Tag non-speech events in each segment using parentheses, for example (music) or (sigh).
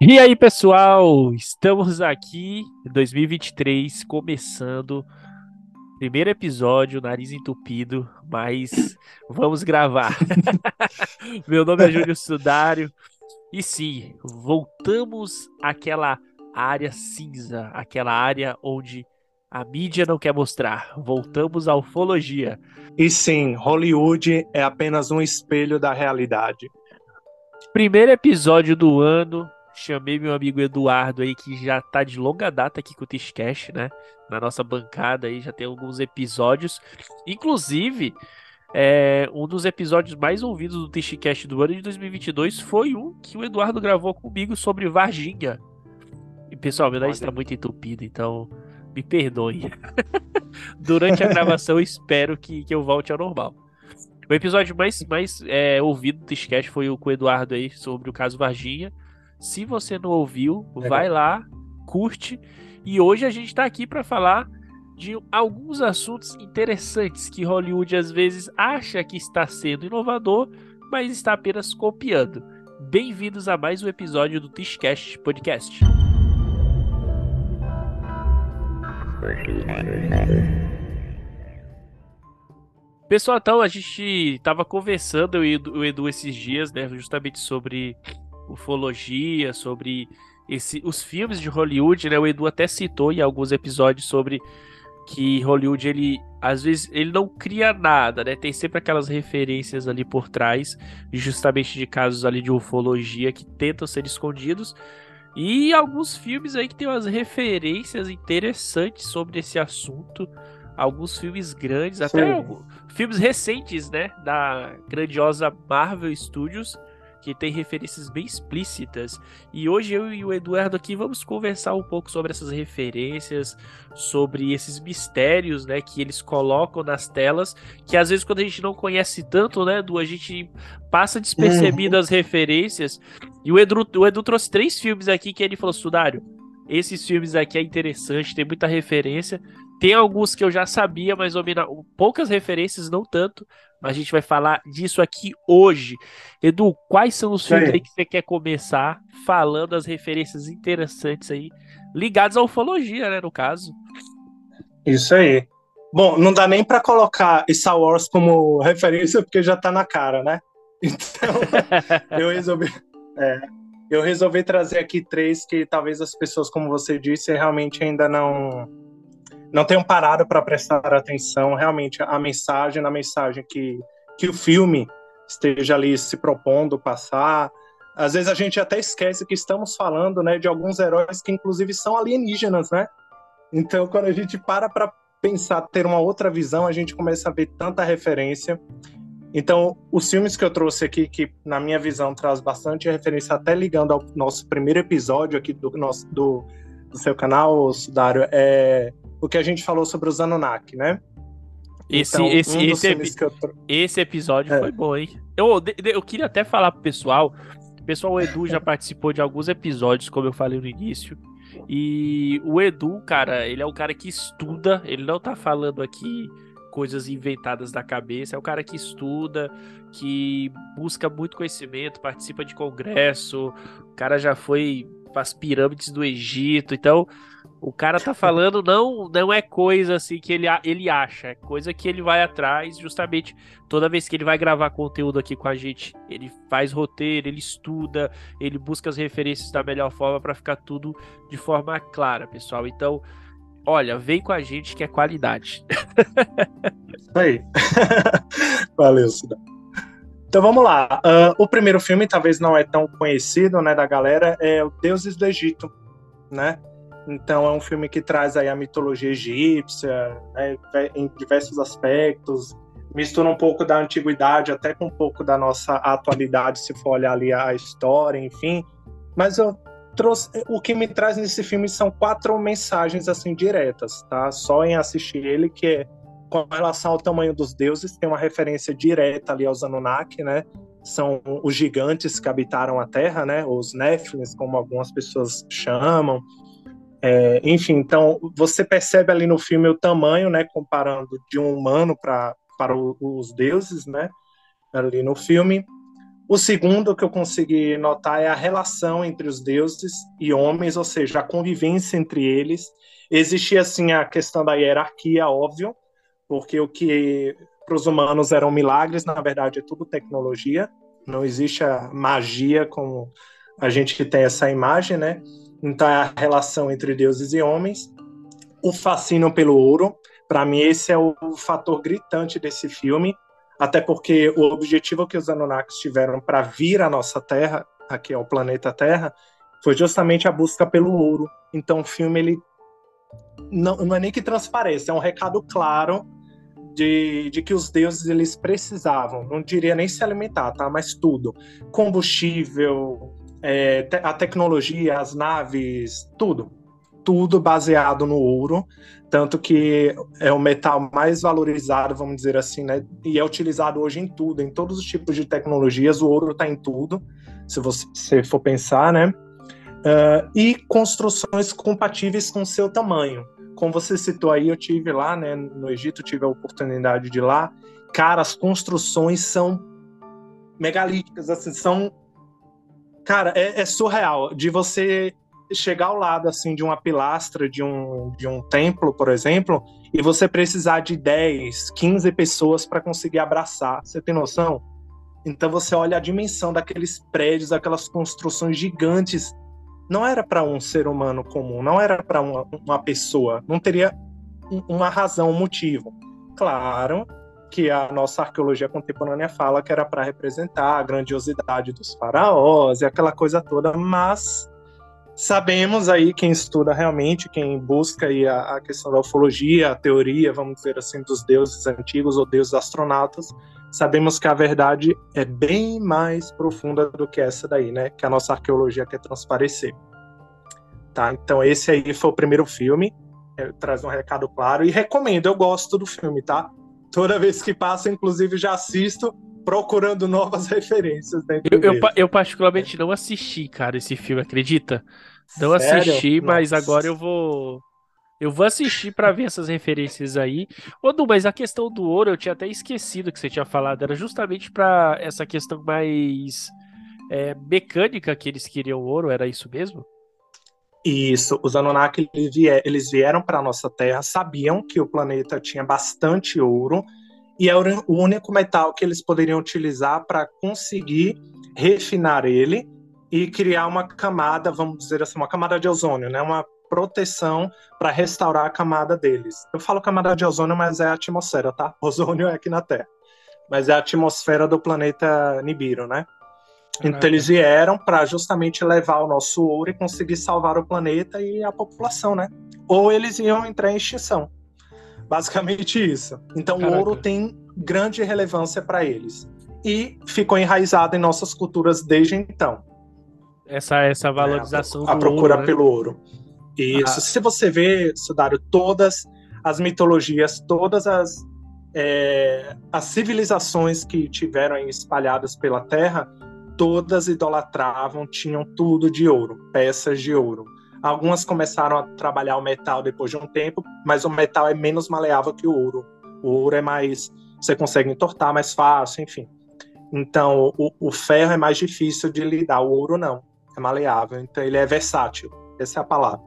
E aí, pessoal, estamos aqui em 2023, começando primeiro episódio, nariz entupido, mas vamos gravar. (laughs) Meu nome é Júlio Sudário e sim, voltamos àquela área cinza, aquela área onde a mídia não quer mostrar. Voltamos à ufologia. E sim, Hollywood é apenas um espelho da realidade. Primeiro episódio do ano, chamei meu amigo Eduardo aí, que já tá de longa data aqui com o Tishcast, né? Na nossa bancada aí, já tem alguns episódios. Inclusive, é, um dos episódios mais ouvidos do Tishcast do ano de 2022 foi um que o Eduardo gravou comigo sobre Varginha. E, pessoal, meu nariz tá muito entupido, então me perdoe. (laughs) Durante a gravação, espero que, que eu volte ao normal. O episódio mais, mais é, ouvido do Tishcast foi o com o Eduardo aí, sobre o caso Varginha. Se você não ouviu, vai lá, curte. E hoje a gente está aqui para falar de alguns assuntos interessantes que Hollywood às vezes acha que está sendo inovador, mas está apenas copiando. Bem-vindos a mais um episódio do Tishcast Podcast. Pessoal, então a gente estava conversando, eu e o Edu esses dias, né, justamente sobre ufologia, sobre esse, os filmes de Hollywood, né? O Edu até citou em alguns episódios sobre que Hollywood ele às vezes ele não cria nada, né? Tem sempre aquelas referências ali por trás, justamente de casos ali de ufologia que tentam ser escondidos. E alguns filmes aí que tem umas referências interessantes sobre esse assunto. Alguns filmes grandes, Sim. até alguns, filmes recentes, né? Da grandiosa Marvel Studios que tem referências bem explícitas. E hoje eu e o Eduardo aqui vamos conversar um pouco sobre essas referências, sobre esses mistérios, né, que eles colocam nas telas, que às vezes quando a gente não conhece tanto, né, Edu, a gente passa despercebido uhum. as referências. E o Edu, o Edu trouxe três filmes aqui que ele falou, Sudário, esses filmes aqui é interessante, tem muita referência. Tem alguns que eu já sabia, mas poucas referências, não tanto. Mas a gente vai falar disso aqui hoje. Edu, quais são os filmes aí que você quer começar falando as referências interessantes aí, ligadas à ufologia, né, no caso? Isso aí. Bom, não dá nem para colocar Star Wars como (laughs) referência, porque já tá na cara, né? (laughs) Então, eu resolvi. É, eu resolvi trazer aqui três que talvez as pessoas, como você disse, realmente ainda não não tenham parado para prestar atenção realmente a mensagem, na mensagem que, que o filme esteja ali se propondo passar. Às vezes a gente até esquece que estamos falando, né, de alguns heróis que inclusive são alienígenas, né? Então, quando a gente para para pensar, ter uma outra visão, a gente começa a ver tanta referência. Então, os filmes que eu trouxe aqui, que na minha visão traz bastante referência, até ligando ao nosso primeiro episódio aqui do nosso do, do seu canal, Sudário, é o que a gente falou sobre os Anunnaki, né? Esse, então, esse, um esse, epi eu... esse episódio é. foi bom, hein? Eu, eu queria até falar pro pessoal. O pessoal, o Edu já (laughs) participou de alguns episódios, como eu falei no início. E o Edu, cara, ele é um cara que estuda, ele não tá falando aqui coisas inventadas da cabeça, é o cara que estuda, que busca muito conhecimento, participa de congresso, o cara já foi para as pirâmides do Egito, então o cara tá falando não não é coisa assim que ele, ele acha, é coisa que ele vai atrás, justamente toda vez que ele vai gravar conteúdo aqui com a gente, ele faz roteiro, ele estuda, ele busca as referências da melhor forma para ficar tudo de forma clara, pessoal. Então, olha, vem com a gente que é qualidade. Isso aí. (laughs) Valeu, Cidão. Então vamos lá. Uh, o primeiro filme, talvez não é tão conhecido, né, da galera, é o Deuses do Egito, né? Então é um filme que traz aí a mitologia egípcia, né, em diversos aspectos, mistura um pouco da antiguidade até com um pouco da nossa atualidade, se for olhar ali a história, enfim. Mas eu trouxe, o que me traz nesse filme são quatro mensagens assim diretas, tá? Só em assistir ele que é com relação ao tamanho dos deuses, tem uma referência direta ali aos Anunnaki, né? são os gigantes que habitaram a Terra, né? Os Néfilins, como algumas pessoas chamam. É, enfim, então você percebe ali no filme o tamanho, né? Comparando de um humano pra, para o, os deuses, né? Ali no filme. O segundo que eu consegui notar é a relação entre os deuses e homens, ou seja, a convivência entre eles. Existia assim a questão da hierarquia, óbvio, porque o que para os humanos eram milagres, na verdade é tudo tecnologia. Não existe a magia como a gente tem essa imagem, né? Então é a relação entre deuses e homens. O fascínio pelo ouro, para mim esse é o fator gritante desse filme até porque o objetivo que os Anunnakis tiveram para vir à nossa Terra, aqui ao planeta Terra, foi justamente a busca pelo ouro. Então o filme ele não, não é nem que transparece, é um recado claro de, de que os deuses eles precisavam, não diria nem se alimentar, tá? Mas tudo, combustível, é, a tecnologia, as naves, tudo, tudo baseado no ouro tanto que é o metal mais valorizado, vamos dizer assim, né? E é utilizado hoje em tudo, em todos os tipos de tecnologias, o ouro está em tudo, se você for pensar, né? Uh, e construções compatíveis com seu tamanho. Como você citou aí, eu tive lá, né? No Egito, tive a oportunidade de ir lá. Cara, as construções são megalíticas, assim, são. Cara, é, é surreal de você chegar ao lado assim de uma pilastra de um, de um templo, por exemplo, e você precisar de 10, 15 pessoas para conseguir abraçar. Você tem noção? Então você olha a dimensão daqueles prédios, aquelas construções gigantes. Não era para um ser humano comum, não era para uma, uma pessoa, não teria uma razão, um motivo. Claro que a nossa arqueologia contemporânea fala que era para representar a grandiosidade dos faraós e aquela coisa toda, mas Sabemos aí quem estuda realmente, quem busca aí a, a, questão da ufologia, a teoria, vamos dizer assim, dos deuses antigos ou deuses astronautas, sabemos que a verdade é bem mais profunda do que essa daí, né? Que a nossa arqueologia quer transparecer. Tá? Então esse aí foi o primeiro filme, traz um recado claro e recomendo, eu gosto do filme, tá? Toda vez que passa, inclusive já assisto procurando novas (laughs) referências. Eu, eu, eu, particularmente não assisti, cara, esse filme, acredita? Não Sério? assisti, mas Nossa. agora eu vou. Eu vou assistir para ver essas referências aí. Ô, Du, mas a questão do ouro eu tinha até esquecido que você tinha falado. Era justamente para essa questão mais é, mecânica que eles queriam ouro, era isso mesmo? Isso, os Anunnaki eles vieram para a nossa Terra, sabiam que o planeta tinha bastante ouro e era o único metal que eles poderiam utilizar para conseguir refinar ele e criar uma camada, vamos dizer assim, uma camada de ozônio, né? Uma proteção para restaurar a camada deles. Eu falo camada de ozônio, mas é a atmosfera, tá? (laughs) Ozônio é aqui na Terra. Mas é a atmosfera do planeta Nibiru, né? Então eles vieram para justamente levar o nosso ouro e conseguir salvar o planeta e a população, né? Ou eles iam entrar em extinção. Basicamente isso. Então Caraca. o ouro tem grande relevância para eles. E ficou enraizado em nossas culturas desde então essa, essa valorização é, a, a procura ouro, né? pelo ouro. Isso. Ah. Se você vê, Sudário, todas as mitologias, todas as, é, as civilizações que tiveram espalhadas pela Terra, todas idolatravam, tinham tudo de ouro, peças de ouro. Algumas começaram a trabalhar o metal depois de um tempo, mas o metal é menos maleável que o ouro. O ouro é mais. Você consegue entortar mais fácil, enfim. Então, o, o ferro é mais difícil de lidar, o ouro não é maleável, então ele é versátil. Essa é a palavra.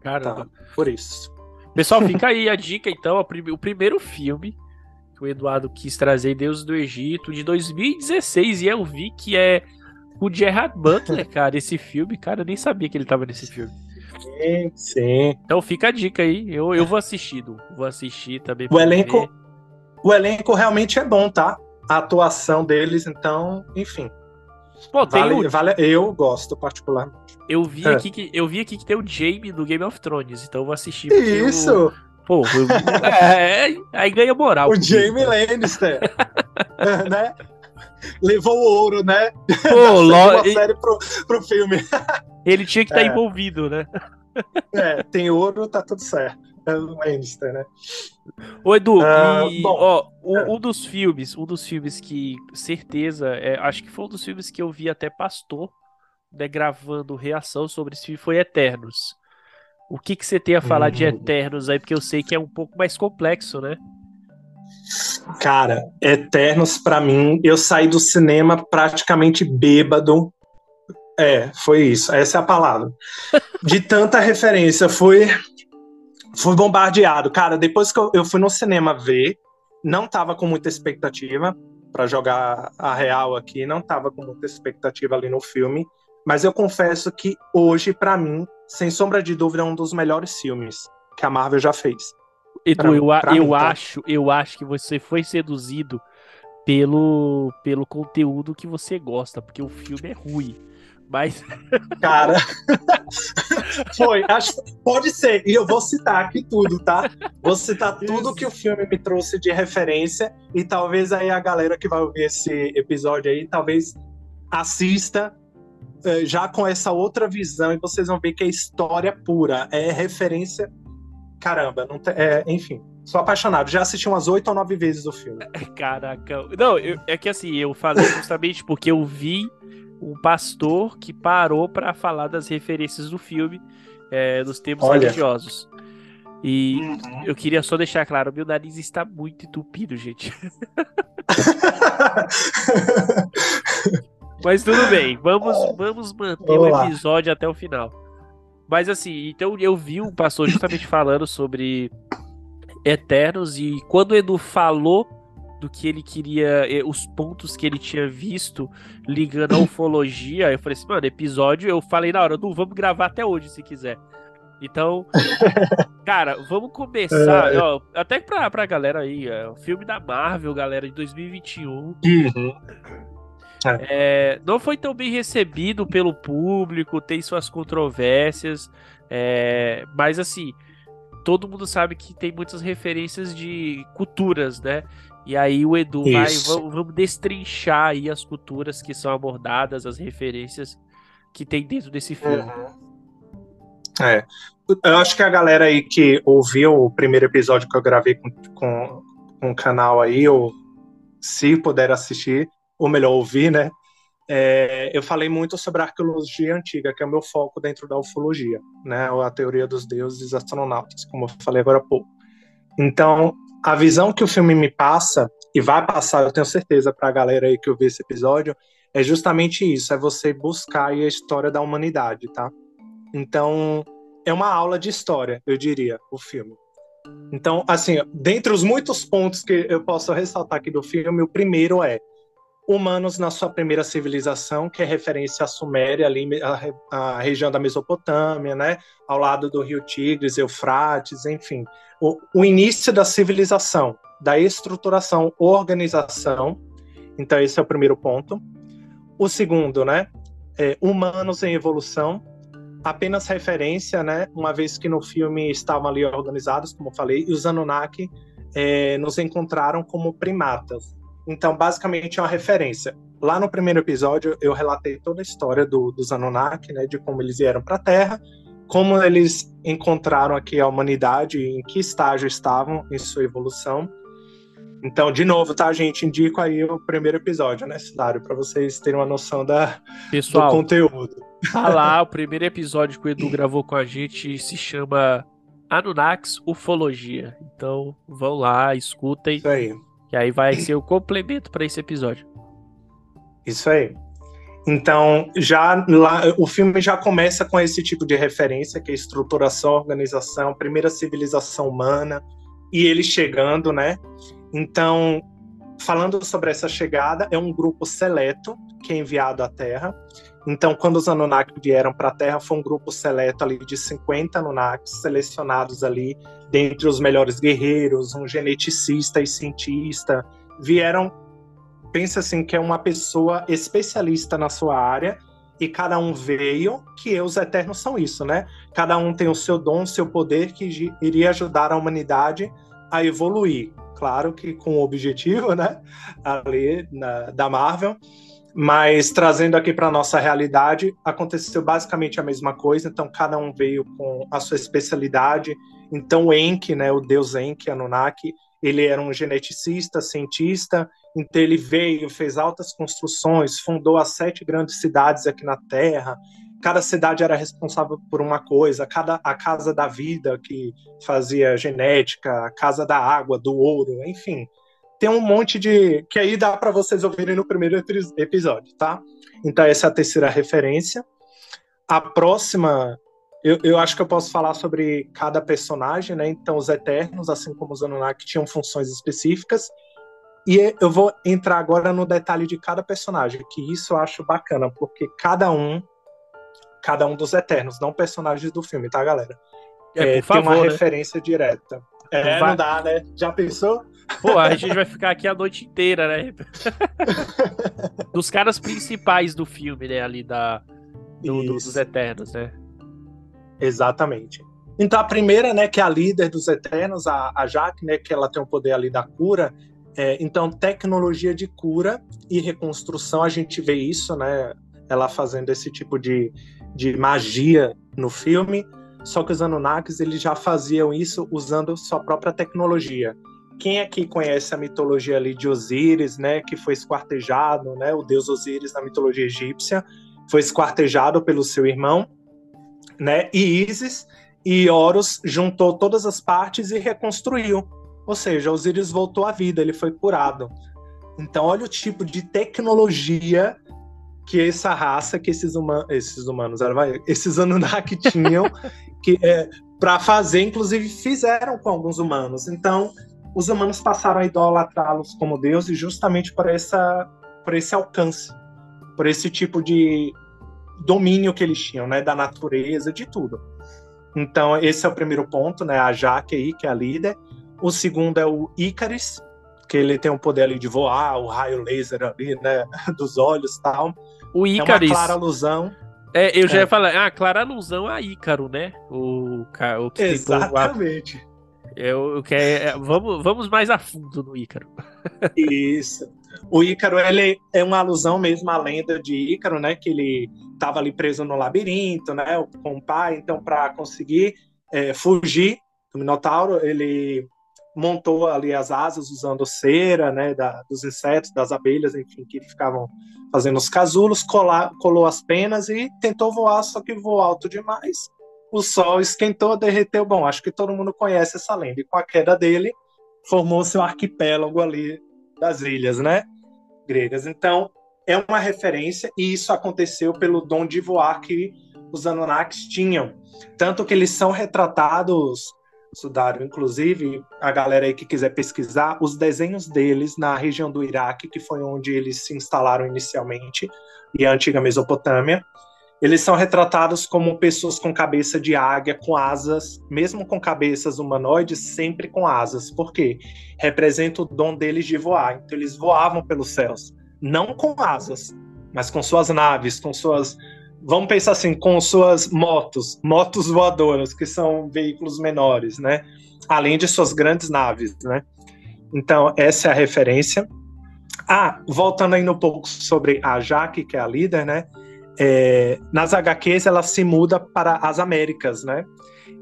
Caramba. Tá, por isso. Pessoal, fica (laughs) aí a dica então, o primeiro filme o Eduardo quis trazer, Deus do Egito, de 2016, e eu vi que é o Gerard Butler, cara, esse filme, cara, eu nem sabia que ele tava nesse filme. Sim, sim. Então fica a dica aí, eu, eu vou assistir, Du. vou assistir também. O elenco, ver. o elenco realmente é bom, tá? A atuação deles, então, enfim, Pô, vale, o... vale, eu gosto particularmente. Eu vi, é. aqui que, eu vi aqui que tem o Jamie do Game of Thrones, então eu vou assistir. Isso! Eu... Pô, eu... (laughs) é, aí ganha moral. O Jamie Lannister. (laughs) né? Levou o ouro, né? Pô, (laughs) uma série pro, pro filme. Ele tinha que estar tá é. envolvido, né? é, tem ouro, tá tudo certo. Lannister, né? Ô, Edu, uh, e, bom, ó, um, é. um, dos filmes, um dos filmes que, certeza, é, acho que foi um dos filmes que eu vi até Pastor, né, gravando reação sobre esse filme, foi Eternos. O que, que você tem a falar de uhum. Eternos aí? Porque eu sei que é um pouco mais complexo, né? Cara, Eternos, para mim, eu saí do cinema praticamente bêbado. É, foi isso. Essa é a palavra. (laughs) De tanta referência, fui, fui bombardeado. Cara, depois que eu, eu fui no cinema ver, não tava com muita expectativa para jogar a real aqui, não tava com muita expectativa ali no filme. Mas eu confesso que hoje, para mim, sem sombra de dúvida, é um dos melhores filmes que a Marvel já fez. Edu, pra, eu, pra eu mim, acho, tá? eu acho que você foi seduzido pelo, pelo conteúdo que você gosta, porque o filme é ruim. Mas. (laughs) Cara, foi. Acho, pode ser. E eu vou citar aqui tudo, tá? Vou citar tudo Isso. que o filme me trouxe de referência. E talvez aí a galera que vai ouvir esse episódio aí, talvez assista já com essa outra visão e vocês vão ver que é história pura, é referência. Caramba, não tem, é, enfim. Sou apaixonado. Já assisti umas oito ou nove vezes o filme. (laughs) Caraca. Não, eu, é que assim, eu falei justamente porque eu vi um pastor que parou para falar das referências do filme, é, dos termos Olha. religiosos. E uhum. eu queria só deixar claro, meu nariz está muito entupido, gente. (laughs) (laughs) Mas tudo bem, vamos, (laughs) vamos manter vamos o episódio até o final. Mas assim, então eu vi um pastor justamente falando sobre Eternos e quando o Edu falou do que ele queria, eh, os pontos que ele tinha visto ligando a (coughs) ufologia, eu falei assim, mano, episódio, eu falei na hora, Edu, vamos gravar até hoje se quiser. Então, (laughs) cara, vamos começar, é. ó, até pra, pra galera aí, é, o filme da Marvel, galera, de 2021. Uhum. É. É, não foi tão bem recebido pelo público, tem suas controvérsias, é, mas assim, todo mundo sabe que tem muitas referências de culturas, né? E aí o Edu Isso. vai, vamos, vamos destrinchar aí as culturas que são abordadas, as referências que tem dentro desse filme. Uhum. É, eu acho que a galera aí que ouviu o primeiro episódio que eu gravei com, com, com o canal aí, ou se puder assistir, ou melhor, ouvir, né? É, eu falei muito sobre a arqueologia antiga, que é o meu foco dentro da ufologia, né? A teoria dos deuses astronautas, como eu falei agora há pouco. Então, a visão que o filme me passa, e vai passar, eu tenho certeza, para a galera aí que ouviu esse episódio, é justamente isso: é você buscar a história da humanidade, tá? Então, é uma aula de história, eu diria, o filme. Então, assim, dentre os muitos pontos que eu posso ressaltar aqui do filme, o primeiro é humanos na sua primeira civilização, que é referência à Suméria, ali, a, a, região da Mesopotâmia, né? ao lado do rio Tigres, Eufrates, enfim. O, o início da civilização, da estruturação, organização. Então, esse é o primeiro ponto. O segundo, né? É, humanos em evolução, apenas referência, né? Uma vez que no filme estavam ali organizados, como eu falei, e os Anunnaki é, nos encontraram como primatas. Então, basicamente, é uma referência. Lá no primeiro episódio, eu relatei toda a história do, dos Anunnaki, né, de como eles vieram para a Terra, como eles encontraram aqui a humanidade, em que estágio estavam em sua evolução. Então, de novo, tá, gente? Indico aí o primeiro episódio, né, Cidário, para vocês terem uma noção da, Pessoal, do conteúdo. Tá lá, o primeiro episódio que o Edu gravou com a gente se chama Anunnakis Ufologia. Então, vão lá, escutem. Isso aí. Que aí vai ser o complemento para esse episódio. Isso aí. Então, já lá, o filme já começa com esse tipo de referência, que é estruturação, organização, primeira civilização humana, e ele chegando, né? Então, falando sobre essa chegada, é um grupo seleto que é enviado à Terra. Então, quando os Anunnaki vieram para a Terra, foi um grupo seleto ali de 50 Anunnakis selecionados ali dentre os melhores guerreiros, um geneticista e cientista, vieram, pensa assim, que é uma pessoa especialista na sua área, e cada um veio, que os Eternos são isso, né? Cada um tem o seu dom, seu poder, que iria ajudar a humanidade a evoluir. Claro que com o objetivo, né? Ali na, da Marvel, mas trazendo aqui para nossa realidade, aconteceu basicamente a mesma coisa. Então, cada um veio com a sua especialidade Então, Enki, né, o deus Enki, Anunnaki, ele era um geneticista, cientista, então ele veio, fez altas construções, fundou as sete grandes cidades aqui na Terra. Cada cidade era responsável por uma coisa, cada a casa da vida que fazia genética, a casa da água, do ouro, enfim. Tem um monte de que aí dá para vocês ouvirem no primeiro episódio, tá? Então essa é a terceira referência. A próxima eu, eu, acho que eu posso falar sobre cada personagem, né? Então, os Eternos, assim como os Anunnaki, tinham funções específicas. E eu vou entrar agora no detalhe de cada personagem, que isso eu acho bacana, porque cada um, cada um dos Eternos, não personagens do filme, tá, galera? É, é favor, tem uma né? referência direta. É, não, não dá, né? Já pensou? Pô, a gente vai ficar aqui a noite inteira, né? (laughs) dos caras principais do filme, né? Ali da, do, do, dos Eternos, né? Exatamente. Então a primeira, né, que é a líder dos Eternos, a, a Jaque, né, que ela tem o poder ali da cura. É, então tecnologia de cura e reconstrução, a gente vê isso, né, ela fazendo esse tipo de, de magia no filme. Só que os Anunnakis eles já faziam isso usando sua própria tecnologia. Quem aqui conhece a mitologia ali de Osíris, né, que foi esquartejado, né, o deus Osíris na mitologia egípcia, foi esquartejado pelo seu irmão né? E Isis e Horus juntou todas as partes e reconstruiu. Ou seja, Osíris voltou à vida, ele foi curado. Então, olha o tipo de tecnologia que essa raça, que esses, humanos, esses humanos, esses Anunnaki (laughs) tinham, que é, para fazer, inclusive fizeram com alguns humanos. Então, os humanos passaram a idolatrá-los como deuses justamente por essa, por esse alcance, por esse tipo de domínio que eles tinham, né, da natureza, de tudo. Então, esse é o primeiro ponto, né, a Jaque aí, que é a líder. O segundo é o Icaris, que ele tem o poder ali de voar, o raio laser ali, né, (laughs) dos olhos tal. O Icaris. É uma clara alusão. É, eu já é. ia falar, ah, clara alusão a Ícaro, né? O, o que Exatamente. Tentou, eu, eu quero, é, vamos, vamos mais a fundo no Ícaro. Isso. O Ícaro ele é uma alusão mesmo à lenda de Ícaro, né? Que ele estava ali preso no labirinto, né? Com o pai. Então, para conseguir é, fugir do Minotauro, ele montou ali as asas usando cera, né? Da, dos insetos, das abelhas, enfim, que ficavam fazendo os casulos, colar, colou as penas e tentou voar, só que voou alto demais. O sol esquentou, derreteu. Bom, acho que todo mundo conhece essa lenda. E com a queda dele, formou-se um arquipélago ali das ilhas, né? gregas. Então, é uma referência e isso aconteceu pelo dom de voar que os Anunnakis tinham. Tanto que eles são retratados, Sudário, inclusive, a galera aí que quiser pesquisar, os desenhos deles na região do Iraque, que foi onde eles se instalaram inicialmente, e a antiga Mesopotâmia, eles são retratados como pessoas com cabeça de águia, com asas, mesmo com cabeças humanoides, sempre com asas. Por quê? Representa o dom deles de voar. Então, eles voavam pelos céus, não com asas, mas com suas naves, com suas. Vamos pensar assim, com suas motos, motos voadoras, que são veículos menores, né? Além de suas grandes naves, né? Então, essa é a referência. Ah, voltando ainda um pouco sobre a Jaque, que é a líder, né? É, nas HQs ela se muda para as Américas, né?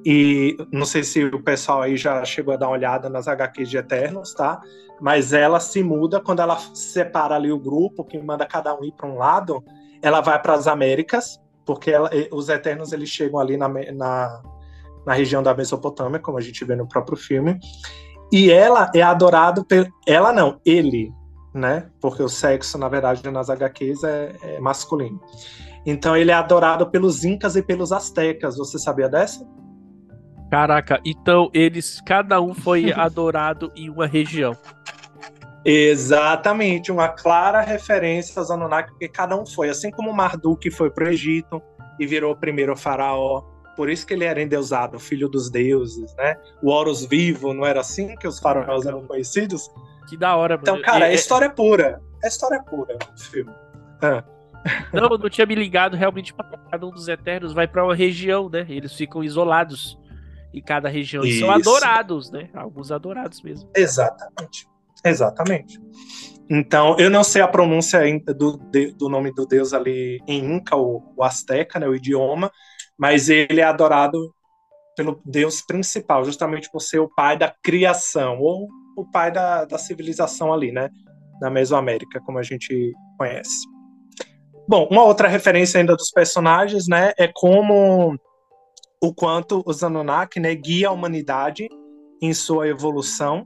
E não sei se o pessoal aí já chegou a dar uma olhada nas HQs de Eternos, tá? Mas ela se muda quando ela separa ali o grupo, que manda cada um ir para um lado, ela vai para as Américas, porque ela, os Eternos eles chegam ali na, na, na região da Mesopotâmia, como a gente vê no próprio filme. E ela é adorado por. Ela não, ele, né? Porque o sexo, na verdade, nas HQs é, é masculino. Então ele é adorado pelos incas e pelos astecas. Você sabia dessa? Caraca, então eles, cada um foi (laughs) adorado em uma região. Exatamente, uma clara referência aos Anunnaki, porque cada um foi. Assim como Marduk foi para o Egito e virou o primeiro faraó, por isso que ele era endeusado, filho dos deuses, né? O Horus vivo, não era assim que os faraós eram conhecidos? Que da hora, Então, cara, é história pura. É história pura o filme. Ah. (laughs) Não, eu não tinha me ligado realmente para cada um dos Eternos vai para uma região, né? Eles ficam isolados em cada região. E são adorados, né? Alguns adorados mesmo. Exatamente. Exatamente. Então, eu não sei a pronúncia do, do nome do deus ali em Inca, o, o Azteca, né, o idioma, mas ele é adorado pelo Deus principal, justamente por ser o pai da criação, ou o pai da, da civilização ali, né? Na Mesoamérica, como a gente conhece. Bom, uma outra referência ainda dos personagens, né, é como o quanto os Anunnaki, né, guia a humanidade em sua evolução,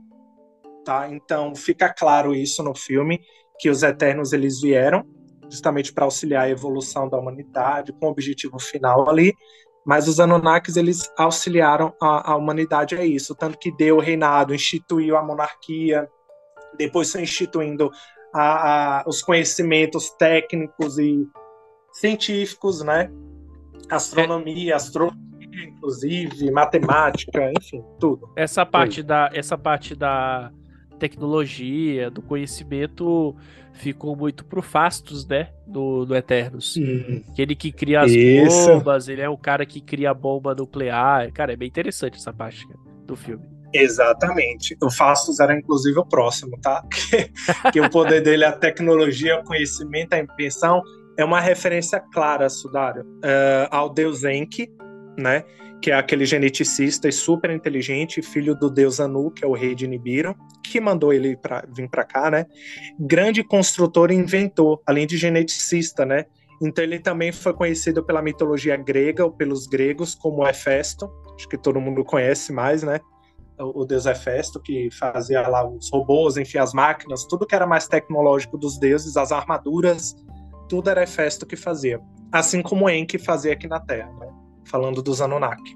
tá? Então fica claro isso no filme que os Eternos eles vieram justamente para auxiliar a evolução da humanidade com o objetivo final ali, mas os Anunnakis eles auxiliaram a, a humanidade a isso, tanto que deu o reinado, instituiu a monarquia, depois foi instituindo a, a, os conhecimentos técnicos e científicos, né? Astronomia, astrologia, inclusive, matemática, enfim, tudo. Essa parte da essa parte da tecnologia, do conhecimento ficou muito pro Fastos, né? Do, do Eternos. Hum. Aquele que cria as Isso. bombas, ele é o cara que cria a bomba nuclear. Cara, é bem interessante essa parte do filme. Exatamente. O Fastos era inclusive o próximo, tá? (laughs) Que, que o poder dele é a tecnologia, o conhecimento, a invenção. É uma referência clara, Sudário, uh, ao deus Enki, né? Que é aquele geneticista e super inteligente, filho do deus Anu, que é o rei de Nibiru, que mandou ele pra, vir para cá, né? Grande construtor e inventor, além de geneticista, né? Então ele também foi conhecido pela mitologia grega ou pelos gregos como Hefesto, acho que todo mundo conhece mais, né? O deus Hefesto, que fazia lá os robôs, enfim, as máquinas, tudo que era mais tecnológico dos deuses, as armaduras, tudo era Hefesto que fazia. Assim como Enki fazia aqui na Terra, né? Falando dos Anunnaki.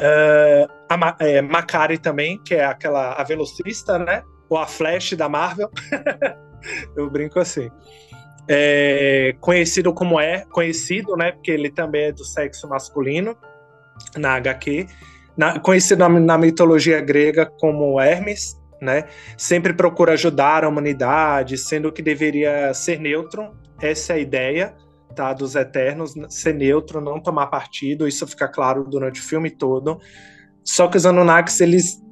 Uh, a é, Macari também, que é aquela a velocista, né? Ou a Flash da Marvel. (laughs) Eu brinco assim. É, conhecido como é, conhecido, né? Porque ele também é do sexo masculino na HQ. Na, conhecido na, na mitologia grega como Hermes, né? Sempre procura ajudar a humanidade, sendo que deveria ser neutro. Essa é a ideia tá, dos Eternos, ser neutro, não tomar partido, isso fica claro durante o filme todo. Só que os Anunnakis, eles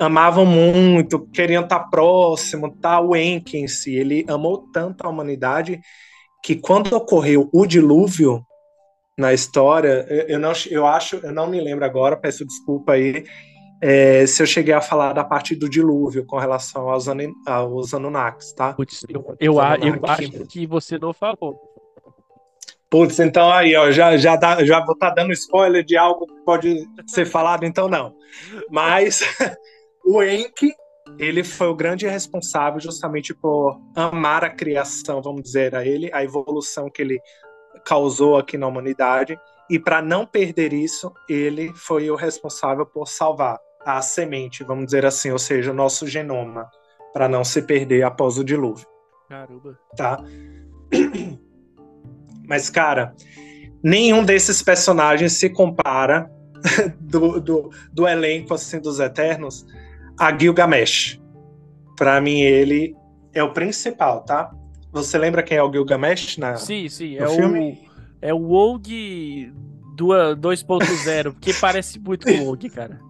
amavam muito, queriam estar próximo, tá? O Enki em si, ele amou tanto a humanidade que quando ocorreu o dilúvio na história, eu não, eu acho, eu não me lembro agora, peço desculpa aí, é, se eu cheguei a falar da parte do dilúvio com relação aos, aos Anunnakis, tá? Eu, eu, eu acho que você não falou. Putz, então aí, ó, já, já, dá, já vou estar tá dando spoiler de algo que pode ser falado, então não. Mas (laughs) o Enki, ele foi o grande responsável justamente por amar a criação, vamos dizer, a ele, a evolução que ele causou aqui na humanidade. E para não perder isso, ele foi o responsável por salvar a semente, vamos dizer assim, ou seja, o nosso genoma, para não se perder após o dilúvio. Caramba. Tá? (clears throat) Mas, cara, nenhum desses personagens se compara (laughs) do, do, do elenco assim dos Eternos a Gilgamesh. Para mim, ele é o principal, tá? Você lembra quem é o Gilgamesh na, sim, sim, é filme? O, é o Og 2.0, porque parece muito com o Og, cara.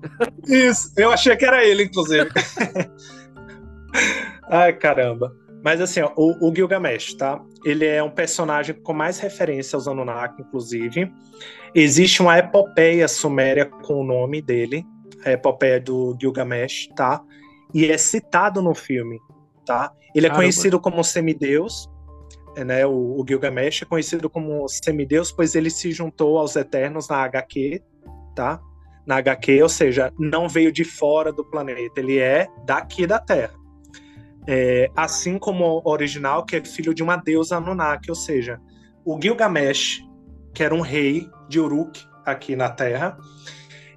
Isso, eu achei que era ele, inclusive. (laughs) Ai, caramba. Mas assim, ó, o, o, Gilgamesh, tá? Ele é um personagem com mais referência aos Anunnaki, inclusive. Existe uma epopeia suméria com o nome dele, a epopeia do Gilgamesh, tá? E é citado no filme, tá? Ele é Caramba. conhecido como semideus, né? O, o Gilgamesh é conhecido como semideus, pois ele se juntou aos Eternos na HQ, tá? Na HQ, ou seja, não veio de fora do planeta, ele é daqui da Terra. É, assim como o original, que é filho de uma deusa Anunnaki, ou seja, o Gilgamesh, que era um rei de Uruk aqui na Terra,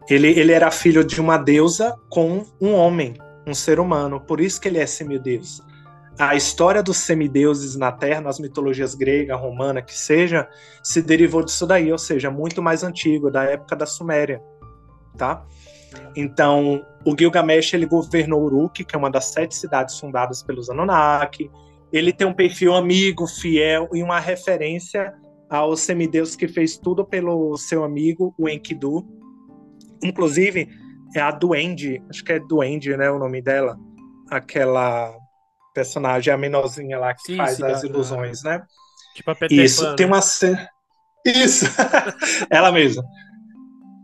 ele, ele era filho de uma deusa com um homem, um ser humano, por isso que ele é semideus. A história dos semideuses na Terra, nas mitologias grega, romana, que seja, se derivou disso daí, ou seja, muito mais antigo, da época da Suméria, tá? Então, o Gilgamesh ele governou Uruk, que é uma das sete cidades fundadas pelos Anunnaki. Ele tem um perfil amigo, fiel e uma referência ao semideus que fez tudo pelo seu amigo, o Enkidu. Inclusive, é a Duende, acho que é Duende, né, o nome dela, aquela personagem, a menorzinha lá que sim, faz sim, as ilusões, né? Tipo a Peter Isso, Pan, tem né? uma Isso, (laughs) ela mesma.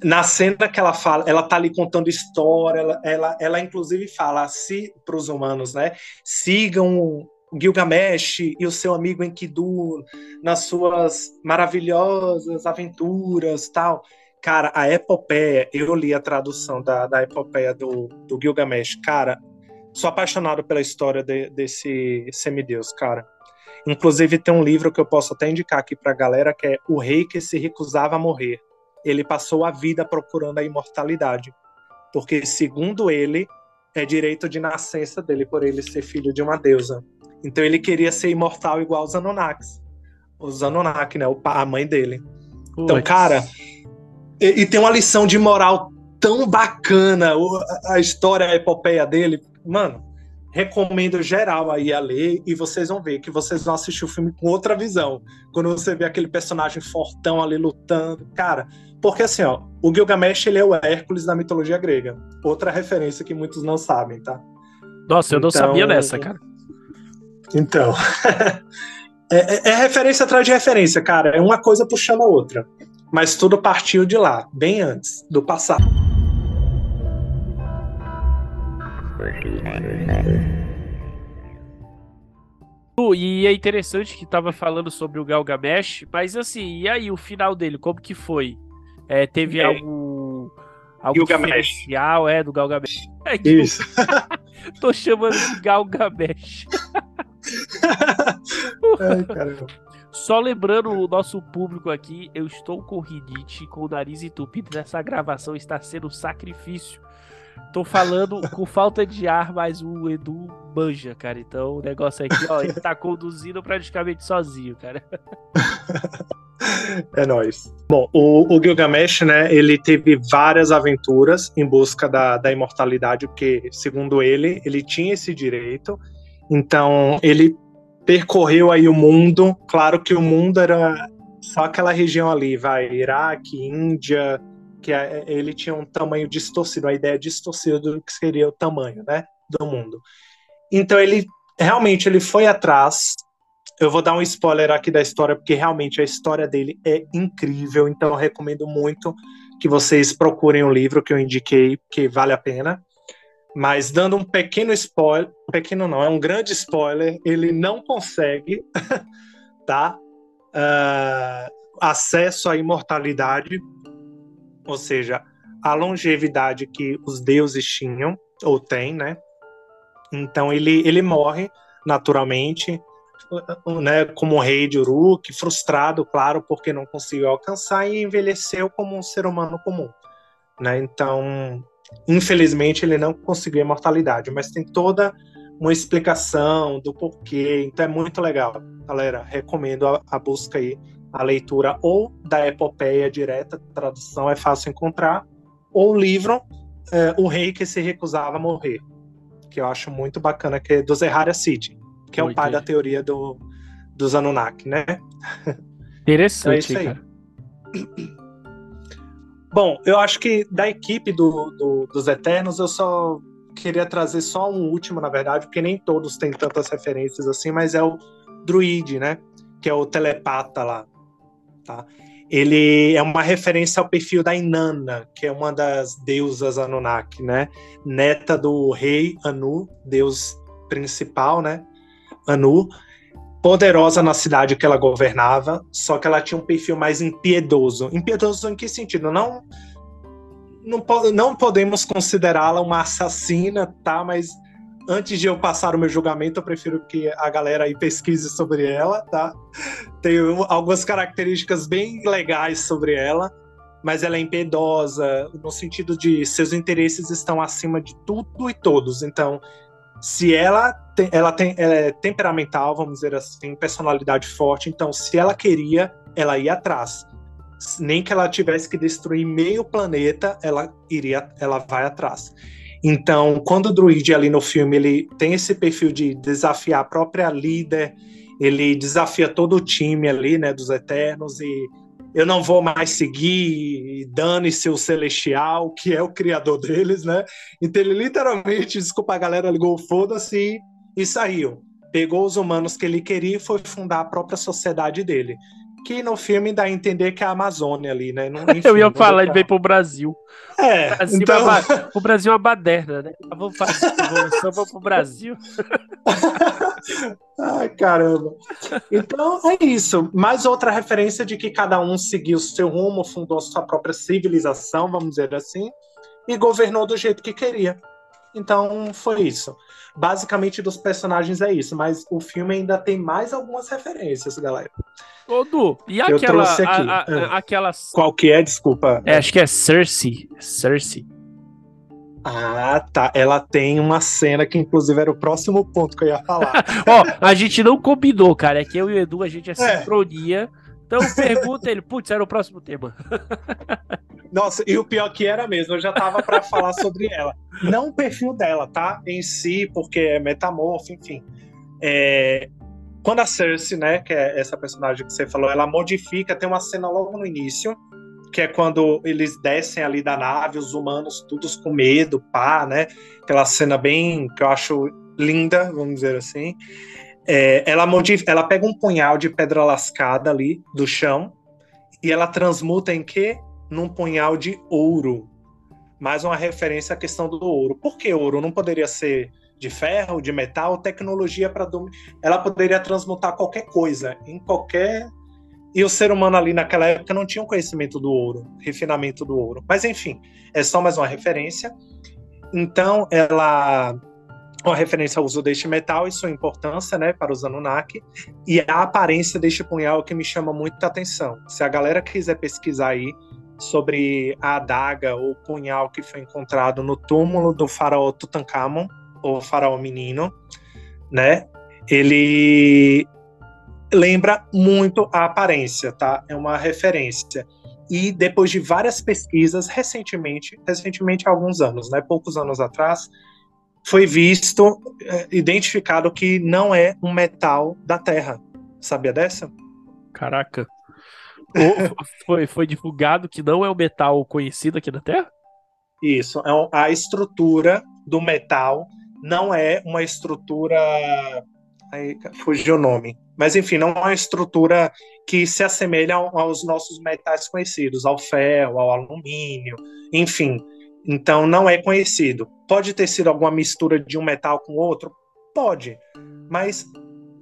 Na cena que ela fala, ela tá ali contando história, ela, ela, ela inclusive fala se para os humanos, né? Sigam Gilgamesh e o seu amigo Enkidu nas suas maravilhosas aventuras, tal. Cara, a epopeia, eu li a tradução da, da epopeia do, do Gilgamesh. Cara, sou apaixonado pela história de, desse semideus, cara. Inclusive, tem um livro que eu posso até indicar aqui pra galera, que é O Rei que se recusava a morrer. Ele passou a vida procurando a imortalidade. Porque, segundo ele, é direito de nascença dele por ele ser filho de uma deusa. Então ele queria ser imortal igual os Anunnakis. Os Anunnaki, né? A mãe dele. Então, cara, e, e, tem uma lição de moral tão bacana, a história, a epopeia dele. Mano, recomendo geral aí a ler e vocês vão ver que vocês vão assistir o filme com outra visão. Quando você vê aquele personagem fortão ali lutando. Cara, porque assim, ó, o Gilgamesh ele é o Hércules da mitologia grega. Outra referência que muitos não sabem, tá? Nossa, eu então, não sabia dessa, cara. Então. (laughs) é, é, é referência atrás de referência, cara. É uma coisa puxando a outra mas tudo partiu de lá, bem antes do passado. E é interessante que tava falando sobre o Galgamesh, mas assim, e aí o final dele, como que foi? É, teve é. algo algo Gilgamesh. diferencial, é, do Galgamesh? É, Isso. (laughs) Tô chamando de Galgamesh. (laughs) Ai, caramba. Só lembrando o nosso público aqui, eu estou com rinite, com o nariz entupido nessa gravação, está sendo um sacrifício. Tô falando com falta de ar, mas o Edu manja, cara. Então o negócio aqui, ó, ele tá conduzindo praticamente sozinho, cara. (laughs) É nóis. Bom, o, o, Gilgamesh, né, ele teve várias aventuras em busca da, da imortalidade, porque, segundo ele, ele tinha esse direito. Então, ele percorreu aí o mundo. Claro que o mundo era só aquela região ali, vai, Iraque, Índia, que ele tinha um tamanho distorcido, a ideia distorcida do que seria o tamanho, né, do mundo. Então ele realmente ele foi atrás. Eu vou dar um spoiler aqui da história porque realmente a história dele é incrível, então eu recomendo muito que vocês procurem o livro que eu indiquei, que vale a pena. Mas dando um pequeno spoiler, pequeno não, é um grande spoiler, ele não consegue, (laughs) tá? Uh, acesso à imortalidade, ou seja, a longevidade que os deuses tinham, ou têm, né? Então ele, ele morre naturalmente, né, como rei de Uruk, frustrado, claro, porque não conseguiu alcançar e envelheceu como um ser humano comum, né? Então Infelizmente, ele não conseguiu imortalidade, mas tem toda uma explicação do porquê. Então é muito legal, galera. Recomendo a, a busca aí, a leitura ou da epopeia direta, tradução é fácil encontrar, ou o livro é, O Rei que se recusava a morrer, que eu acho muito bacana, que é do Zerharia City, que é o pai da teoria do, dos Anunnaki, né? Interessante, então é cara. Bom, eu acho que da equipe do, do, dos Eternos, eu só queria trazer só um último, na verdade, porque nem todos têm tantas referências assim, mas é o Druid, né? Que é o telepata lá, tá? Ele é uma referência ao perfil da Inanna, que é uma das deusas Anunnaki, né? Neta do rei Anu, deus principal, né? Anu poderosa na cidade que ela governava, só que ela tinha um perfil mais impiedoso. Impiedoso em que sentido? Não não, não podemos considerá-la uma assassina, tá? Mas antes de eu passar o meu julgamento, eu prefiro que a galera aí pesquise sobre ela, tá? Tem algumas características bem legais sobre ela, mas ela é impiedosa no sentido de seus interesses estão acima de tudo e todos. Então, se ela tem, ela tem ela é temperamental, vamos dizer assim, personalidade forte, então se ela queria, ela ia atrás. Nem que ela tivesse que destruir meio planeta, ela iria, ela vai atrás. Então, quando o druid ali no filme ele tem esse perfil de desafiar a própria líder, ele desafia todo o time ali, né, dos Eternos e eu não vou mais seguir, dane-se o Celestial, que é o criador deles, né? Então ele literalmente, desculpa a galera, ligou foda-se e saiu. Pegou os humanos que ele queria e foi fundar a própria sociedade dele, que no filme dá a entender que é a Amazônia ali, né? Não, (laughs) enfim, eu ia falar, ele veio pro Brasil. É, o Brasil, então... é, o Brasil é uma baderna, né? Vamos fazer (laughs) evolução, vamos pro Brasil. (laughs) Ai, caramba. Então é isso. Mais outra referência de que cada um seguiu seu rumo, fundou sua própria civilização, vamos dizer assim, e governou do jeito que queria. Então foi isso. Basicamente dos personagens é isso, mas o filme ainda tem mais algumas referências, galera. Ô, Du, e aquela. A, a, a, ah. aquela... Qual que é? Desculpa. É, acho que é Cersei. Cersei. Ah, tá. Ela tem uma cena que, inclusive, era o próximo ponto que eu ia falar. (laughs) Ó, a gente não combinou, cara. É que eu e o Edu, a gente é, é. sincronia. Então pergunta ele, putz, era o próximo tema. Nossa, e o pior que era mesmo, eu já tava para falar sobre ela. Não o perfil dela, tá? Em si, porque é metamorfo, enfim. É, quando a Cersei, né, que é essa personagem que você falou, ela modifica, tem uma cena logo no início, que é quando eles descem ali da nave, os humanos todos com medo, pá, né? Aquela cena bem que eu acho linda, vamos dizer assim. É, ela, modifica, ela pega um punhal de pedra lascada ali do chão e ela transmuta em quê? Num punhal de ouro. Mais uma referência à questão do ouro. Por que ouro? Não poderia ser de ferro, de metal, tecnologia para ela poderia transmutar qualquer coisa em qualquer e o ser humano ali naquela época não tinha um conhecimento do ouro, refinamento do ouro. Mas enfim, é só mais uma referência. Então, ela uma referência ao uso deste metal e sua importância, né, para os Anunnaki, e a aparência deste punhal que me chama muita atenção. Se a galera quiser pesquisar aí sobre a adaga ou punhal que foi encontrado no túmulo do faraó Tutankhamon, ou faraó menino, né? Ele lembra muito a aparência, tá? É uma referência. E depois de várias pesquisas, recentemente, recentemente há alguns anos, né, poucos anos atrás, foi visto, é, identificado que não é um metal da Terra. Sabia dessa? Caraca. (laughs) foi, foi divulgado que não é um metal conhecido aqui na Terra? Isso, é a estrutura do metal não é uma estrutura aí fugiu o nome. Mas enfim, não é uma estrutura que se assemelha aos nossos metais conhecidos, ao ferro, ao alumínio, enfim. Então não é conhecido. Pode ter sido alguma mistura de um metal com outro? Pode. Mas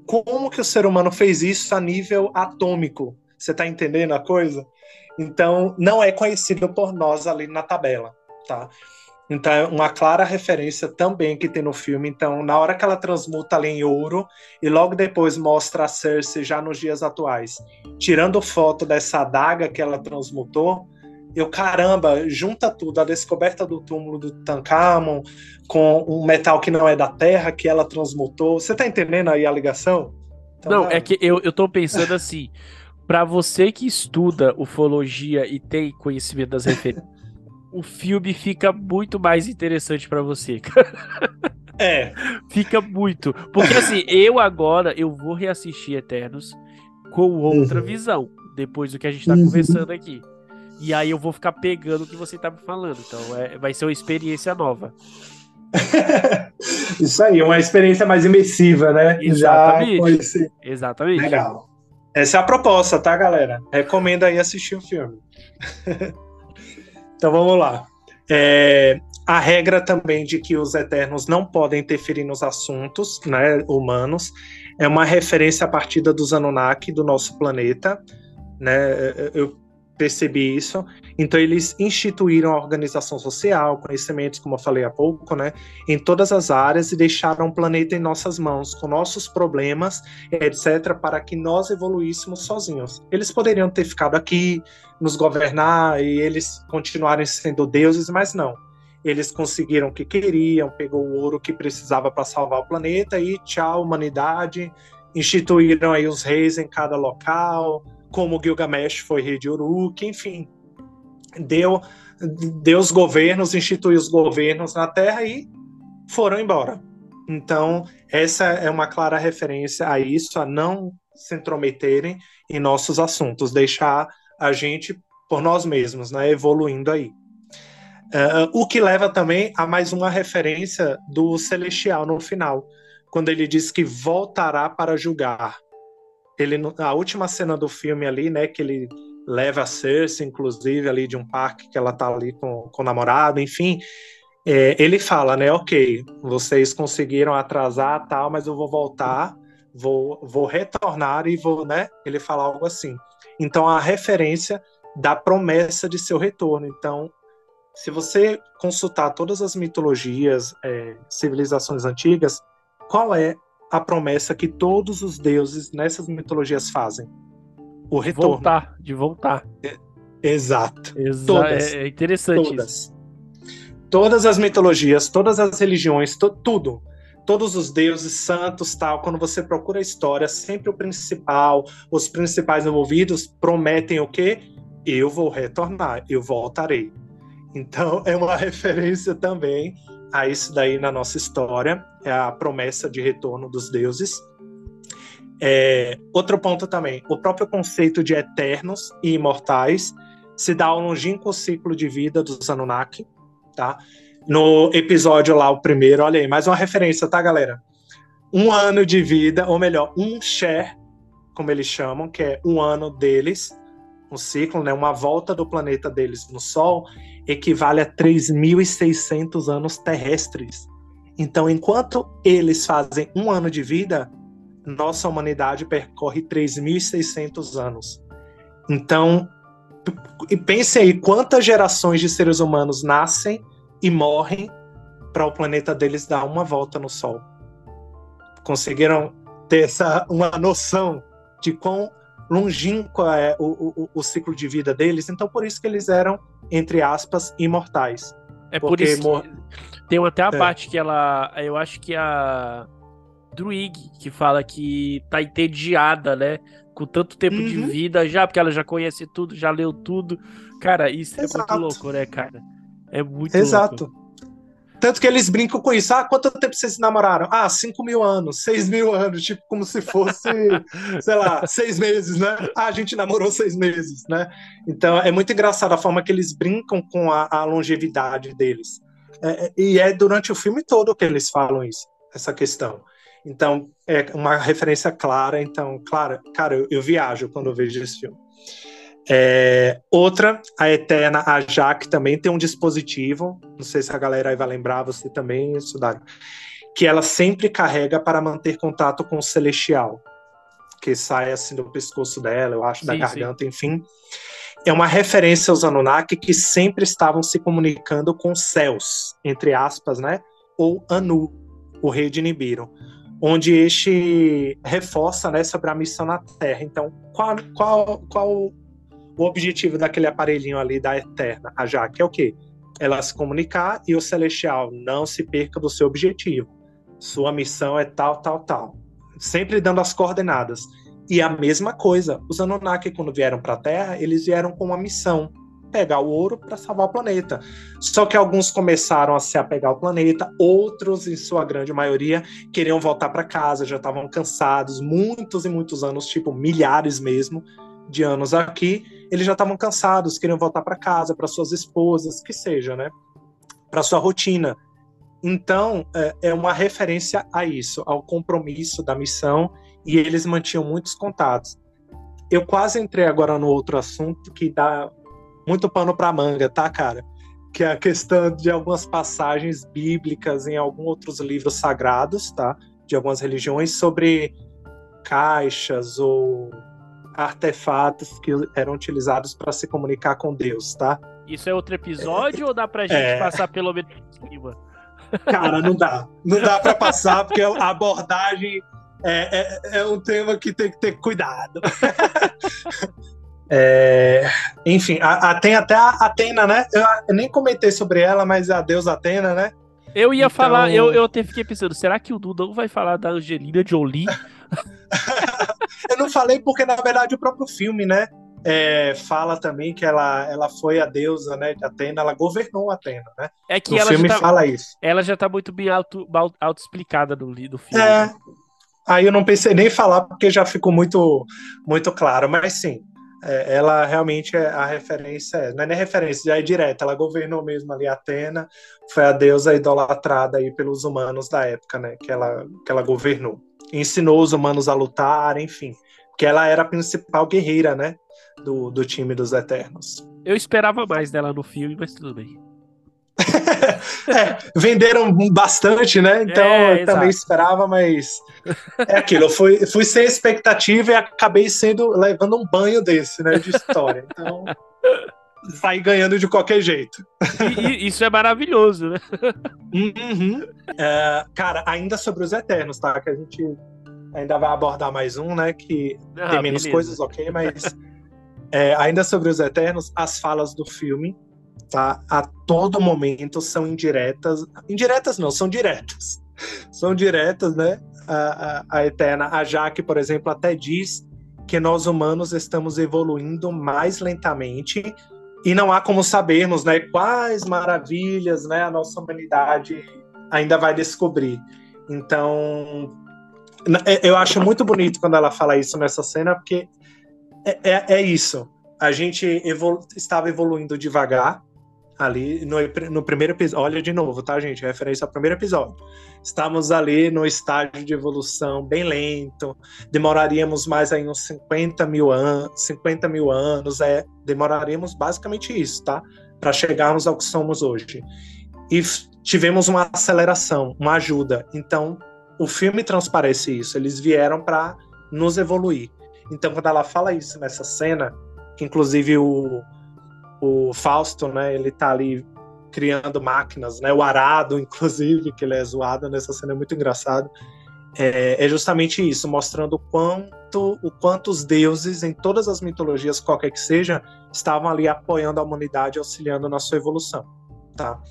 como que o ser humano fez isso a nível atômico? Você está entendendo a coisa? Então não é conhecido por nós ali na tabela, tá? Então, é uma clara referência também que tem no filme. Então, na hora que ela transmuta ali em ouro, e logo depois mostra a Cersei já nos dias atuais, tirando foto dessa adaga que ela transmutou, eu, caramba, junta tudo, a descoberta do túmulo do Tancamon com um metal que não é da Terra, que ela transmutou. Você tá entendendo aí a ligação? Então, não, é que eu, eu tô pensando assim, para você que estuda ufologia e tem conhecimento das referências, o filme fica muito mais interessante para você. (laughs) É. Fica muito. Porque assim, eu agora eu vou reassistir Eternos com outra uhum. visão, depois do que a gente tá uhum. conversando aqui. E aí eu vou ficar pegando o que você tá me falando. Então é, vai ser uma experiência nova. (laughs) Isso aí, uma experiência mais imersiva, né? Exatamente. Exatamente. Legal. Essa é a proposta, tá, galera? Recomendo aí assistir o filme. (laughs) Então vamos lá. É, a regra também de que os Eternos não podem interferir nos assuntos né, humanos é uma referência à partida dos Anunnaki do nosso planeta. Né? Eu percebi isso. Então eles instituíram a organização social, conhecimentos, como eu falei há pouco, né, em todas as áreas e deixaram o planeta em nossas mãos, com nossos problemas, etc, para que nós evoluíssemos sozinhos. Eles poderiam ter ficado aqui, nos governar e eles continuarem sendo deuses, mas não. Eles conseguiram o que queriam, pegou o ouro que precisava para salvar o planeta e tchau, humanidade. Instituíram aí os reis em cada local, como Gilgamesh foi rei de Uruk, enfim. Deu, deu os governos, instituiu os governos na Terra e foram embora. Então, essa é uma clara referência a isso, a não se intrometerem em nossos assuntos, deixar a gente por nós mesmos, né, evoluindo aí. Uh, o que leva também a mais uma referência do celestial no final, quando ele diz que voltará para julgar. Ele a última cena do filme ali, né, que ele leva a Cersei, inclusive, ali de um parque que ela tá ali com, com o namorado, enfim, é, ele fala, né, ok, vocês conseguiram atrasar tal, mas eu vou voltar, vou, vou retornar e vou, né, ele fala algo assim. Então, a referência da promessa de seu retorno. Então, se você consultar todas as mitologias, é, civilizações antigas, qual é a promessa que todos os deuses nessas mitologias fazem? O retorno. Voltar, de voltar. É, exato. Exa todas, é, é interessante todas. isso. Todas as mitologias, todas as religiões, to tudo. Todos os deuses santos, tal, quando você procura a história, sempre o principal, os principais envolvidos prometem o quê? Eu vou retornar, eu voltarei. Então é uma (laughs) referência também a isso daí na nossa história, é a promessa de retorno dos deuses. É, outro ponto também, o próprio conceito de eternos e imortais se dá ao longínquo ciclo de vida dos Anunnaki, tá? No episódio lá, o primeiro, olha aí, mais uma referência, tá, galera? Um ano de vida, ou melhor, um share, como eles chamam, que é um ano deles, um ciclo, né, uma volta do planeta deles no Sol, equivale a 3.600 anos terrestres. Então, enquanto eles fazem um ano de vida, nossa humanidade percorre 3.600 anos. Então, pense aí quantas gerações de seres humanos nascem e morrem para o planeta deles dar uma volta no Sol. Conseguiram ter essa uma noção de quão longínquo é o, o, o, ciclo de vida deles, então por isso que eles eram, entre aspas, imortais. É por isso mor... tem até a é. parte que ela, eu acho que a Druig, que fala que tá entediada, né, com tanto tempo uhum. de vida já, porque ela já conhece tudo, já leu tudo. Cara, isso Exato. é muito louco, né, cara? É muito Exato. louco. Tanto que eles brincam com isso. Ah, quanto tempo vocês se namoraram? Ah, 5 mil anos, 6 mil anos, tipo, como se fosse, (laughs) sei lá, seis meses, né? Ah, a gente namorou seis meses, né? Então é muito engraçado a forma que eles brincam com a, a longevidade deles. É, é, e é durante o filme todo que eles falam isso, essa questão. Então, é uma referência clara. Então, claro, cara, eu, eu viajo quando eu vejo esse filme. É, outra, a Eterna, a Jaque também tem um dispositivo, não sei se a galera aí vai lembrar, você também, Sudário, que ela sempre carrega para manter contato com o celestial, que sai assim do pescoço dela, eu acho, sim, da garganta, sim. enfim. É uma referência aos Anunnaki que sempre estavam se comunicando com céus, entre aspas, né? Ou Anu, o rei de Nibiru onde este reforça né, sobre a missão na Terra. Então, qual, qual, qual o objetivo daquele aparelhinho ali da Eterna, a Jaque, é o quê? Ela se comunicar e o Celestial não se perca do seu objetivo. Sua missão é tal, tal, tal. Sempre dando as coordenadas. E a mesma coisa, os Anunnaki, quando vieram para a Terra, eles vieram com uma missão: pegar o ouro para salvar o planeta. Só que alguns começaram a se apegar ao planeta, outros, em sua grande maioria, queriam voltar para casa, já estavam cansados, muitos e muitos anos, tipo milhares mesmo, de anos aqui, eles já estavam cansados, queriam voltar para casa, para suas esposas, que seja, né? Para sua rotina. Então, é, é uma referência a isso, ao compromisso da missão, e eles mantinham muitos contatos. Eu quase entrei agora no outro assunto que dá muito pano para manga, tá, cara? Que é a questão de algumas passagens bíblicas em alguns outros livros sagrados, tá? De algumas religiões sobre caixas ou artefatos que eram utilizados para se comunicar com Deus, tá? Isso é outro episódio é, ou dá pra gente é... passar pelo menos? Cara, não dá. Não dá para passar, porque a abordagem é, é, é, um tema que tem que ter cuidado. (laughs) É, enfim, a, a, tem até a Atena, né? Eu, eu, nem comentei sobre ela, mas a deusa Atena, né? Eu ia então... falar, eu, eu até fiquei pensando, será que o Duda vai falar da Angelina Jolie? (laughs) eu não falei porque, na verdade, o próprio filme, né? É, fala também que ela, ela foi a deusa né, de Atena, ela governou Atena, né? É que o ela filme tá, fala isso. Ela já tá muito bem auto, auto no, no filme. É, aí eu não pensei nem falar porque já ficou muito, muito claro, mas sim, é, ela realmente é a referência, não é nem referência, já é direta, ela governou mesmo ali Atena, foi a deusa idolatrada aí pelos humanos da época, né, que ela, que ela governou ensinou os humanos a lutar, enfim, porque ela era a principal guerreira, né? Do, do time dos Eternos. Eu esperava mais dela no filme, mas tudo bem. (laughs) é, venderam bastante, né? Então é, eu também esperava, mas é aquilo. Eu fui, fui sem expectativa e acabei sendo levando um banho desse, né? De história. Então saí ganhando de qualquer jeito. E, e, isso é maravilhoso, né? Uhum. É, cara, ainda sobre os Eternos, tá? Que a gente ainda vai abordar mais um, né? Que ah, tem menos beleza. coisas, ok, mas é, ainda sobre os Eternos, as falas do filme tá? A todo momento são indiretas. Indiretas não, são diretas. São diretas, né? A, a, a Eterna, a Jaque, por exemplo, até diz que nós humanos estamos evoluindo mais lentamente e não há como sabermos, né, quais maravilhas, né, a nossa humanidade ainda vai descobrir. Então, é, eu acho muito bonito quando ela fala isso nessa cena, porque é, é, é isso. A gente evolu estava evoluindo devagar, ali no, no primeiro episódio. Olha de novo, tá, gente? Referência ao primeiro episódio. Estamos ali no estágio de evolução bem lento, demoraríamos mais aí uns 50 mil, an 50 mil anos, é, demoraríamos basicamente isso, tá? Para chegarmos ao que somos hoje. E tivemos uma aceleração, uma ajuda. Então, o filme transparece isso. Eles vieram para nos evoluir. Então, quando ela fala isso nessa cena, que inclusive o, o Fausto, né, ele tá ali criando máquinas, né, o arado, (laughs) inclusive, que ele é zoado nessa cena, é muito engraçado, é, é justamente isso, mostrando o quanto, o quanto os deuses, em todas as mitologias, qualquer que seja, estavam ali apoiando a humanidade, auxiliando na sua evolução, tá?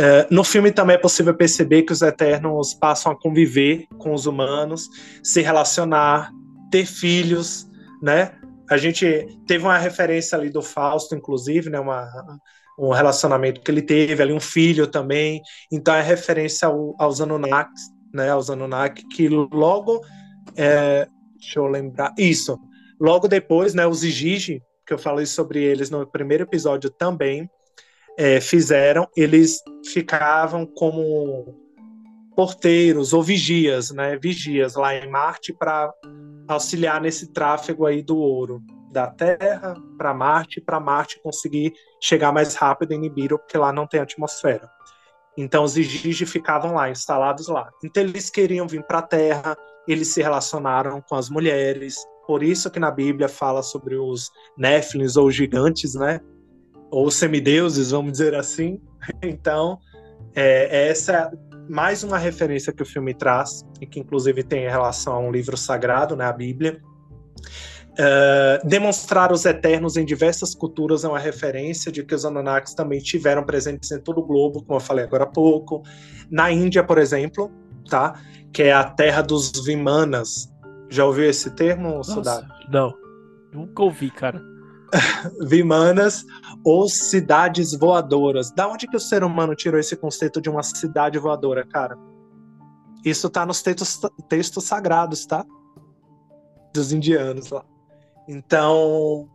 É, no filme também é possível perceber que os Eternos passam a conviver com os humanos, se relacionar, ter filhos, né? A gente teve uma referência ali do Fausto, inclusive, né, uma, um relacionamento que ele teve ali, um filho também, então é referência ao, aos Anunnakis, né, aos Anunnaki, que logo, é, deixa eu lembrar, isso, logo depois, né, os Igigi, que eu falei sobre eles no primeiro episódio também, é, fizeram, eles ficavam como porteiros ou vigias, né, vigias lá em Marte para auxiliar nesse tráfego aí do ouro da Terra para Marte, para Marte conseguir chegar mais rápido em Nibiru, porque lá não tem atmosfera. Então os Igigi ficavam lá, instalados lá. Então eles queriam vir para a Terra, eles se relacionaram com as mulheres. Por isso que na Bíblia fala sobre os Néfilins ou gigantes, né? Ou semideuses, vamos dizer assim. (laughs) Então, é, essa mais uma referência que o filme traz, e que inclusive tem relação a um livro sagrado, né, a Bíblia. Uh, demonstrar os eternos em diversas culturas é uma referência de que os Anunnakis também tiveram presentes em todo o globo, como eu falei agora há pouco. Na Índia, por exemplo, tá? Que é a terra dos Vimanas. Já ouviu esse termo, Sudar? Não, nunca ouvi, cara. (laughs) Vimanas ou cidades voadoras. Da onde que o ser humano tirou esse conceito de uma cidade voadora, cara? Isso tá nos textos, textos sagrados, tá? Dos indianos lá. Então,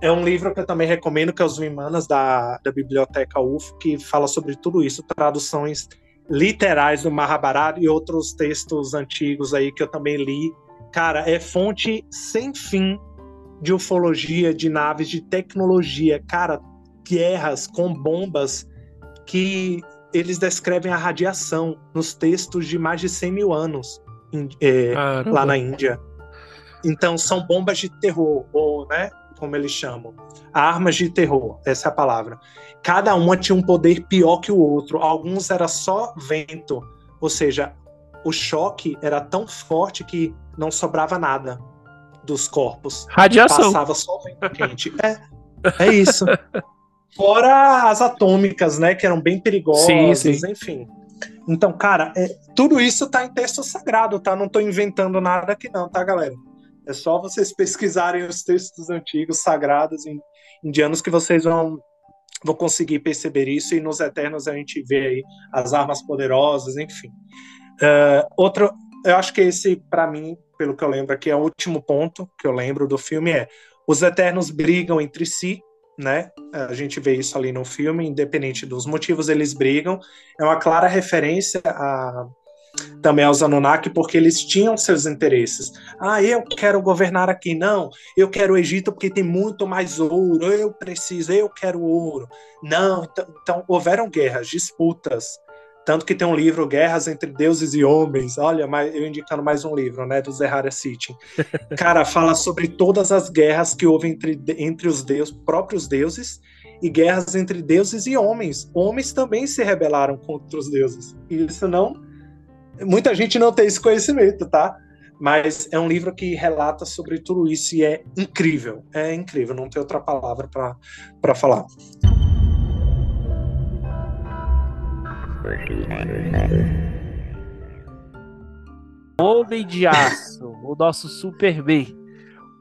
é um livro que eu também recomendo, que é Os Vimanas, da, da Biblioteca UF, que fala sobre tudo isso, traduções literais do Mahabharata e outros textos antigos aí que eu também li. Cara, é fonte sem fim de ufologia, de naves, de tecnologia, cara, guerras com bombas que eles descrevem a radiação nos textos de mais de 100 mil anos é, lá na Índia. Então são bombas de terror, ou, né, como eles chamam, armas de terror, essa é a palavra. Cada uma tinha um poder pior que o outro. Alguns era só vento, ou seja, o choque era tão forte que não sobrava nada dos corpos. Radiação. Passava só vento quente. É, é isso. (laughs) Fora as atômicas, né, que eram bem perigosas, sim, sim. enfim. Então, cara, é, tudo isso tá em texto sagrado, tá? Não tô inventando nada aqui não, tá, galera? É só vocês pesquisarem os textos antigos, sagrados, indianos, que vocês vão, vão conseguir perceber isso. E nos Eternos a gente vê aí as armas poderosas, enfim. Uh, outro, eu acho que esse, para mim, pelo que eu lembro aqui, é o último ponto que eu lembro do filme é os Eternos brigam entre si, né? A gente vê isso ali no filme, independente dos motivos, eles brigam. É uma clara referência a, também aos Anunnaki, porque eles tinham seus interesses. Ah, eu quero governar aqui, não. Eu quero o Egito porque tem muito mais ouro. Eu preciso, eu quero ouro. Não, então, então houveram guerras, disputas. Tanto que tem um livro, Guerras entre Deuses e Homens. Olha, eu indicando mais um livro, né, do Zehara City. (laughs) Cara, fala sobre todas as guerras que houve entre, entre os deuses, próprios deuses e guerras entre deuses e homens. Homens também se rebelaram contra os deuses. E isso não. Muita gente não tem esse conhecimento, tá? Mas é um livro que relata sobre tudo isso e é incrível. É incrível, não tem outra palavra para falar. Homem de Aço, o nosso Superman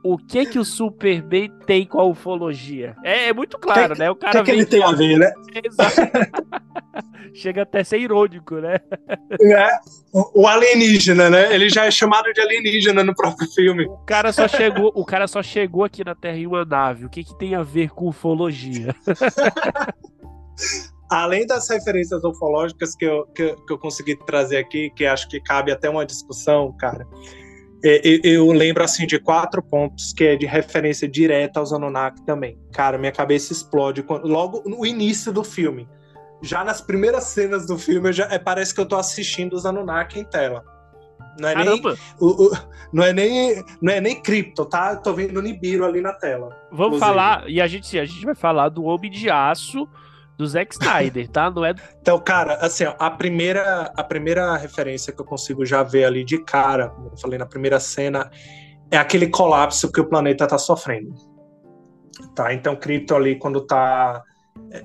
o que que o Superman tem com a ufologia? É, é muito claro, que, né? O cara que, que ele tem a ver, né? (laughs) Chega até a ser irônico, né? É, o, o alienígena, né? Ele já é chamado de alienígena no próprio filme. O cara só chegou, o cara só chegou aqui na Terra em uma nave. O que que tem a ver com ufologia? (laughs) Além das referências ufológicas que eu, que, que eu consegui trazer aqui, que acho que cabe até uma discussão, cara é, eu lembro assim de quatro pontos que é de referência direta aos Anunnaki também. Cara, minha cabeça explode quando, logo no início do filme. Já nas primeiras cenas do filme, já, é, parece que eu tô assistindo os Anunnaki em tela. Não é Caramba. nem o, o, não é nem não é nem cripto, tá? Eu tô vendo o Nibiru ali na tela. Vamos inclusive. falar e a gente a gente vai falar do Homem de Aço do Zack Snyder, tá? Não é. Então, cara, assim, ó, a primeira, a primeira referência que eu consigo já ver ali de cara, como eu falei na primeira cena, é aquele colapso que o planeta tá sofrendo. Tá? Então, Krypton ali, quando tá.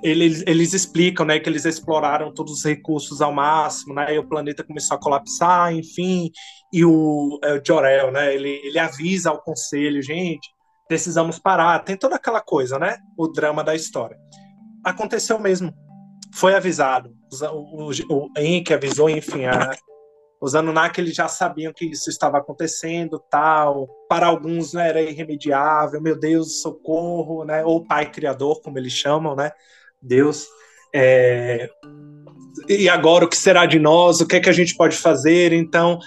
Eles, eles explicam né, que eles exploraram todos os recursos ao máximo, né, e o planeta começou a colapsar, enfim, e o, é, o né, ele, ele avisa ao conselho, gente, precisamos parar, tem toda aquela coisa, né, o drama da história aconteceu mesmo. Foi avisado. O, o, o avisou, enfim, a, os Anunnaki eles já sabiam que isso estava acontecendo, tal. Para alguns né, era irremediável, meu Deus, socorro, né? Ou Pai Criador, como eles chamam, né? Deus. É... E agora o que será de nós? O que é que a gente pode fazer? Então,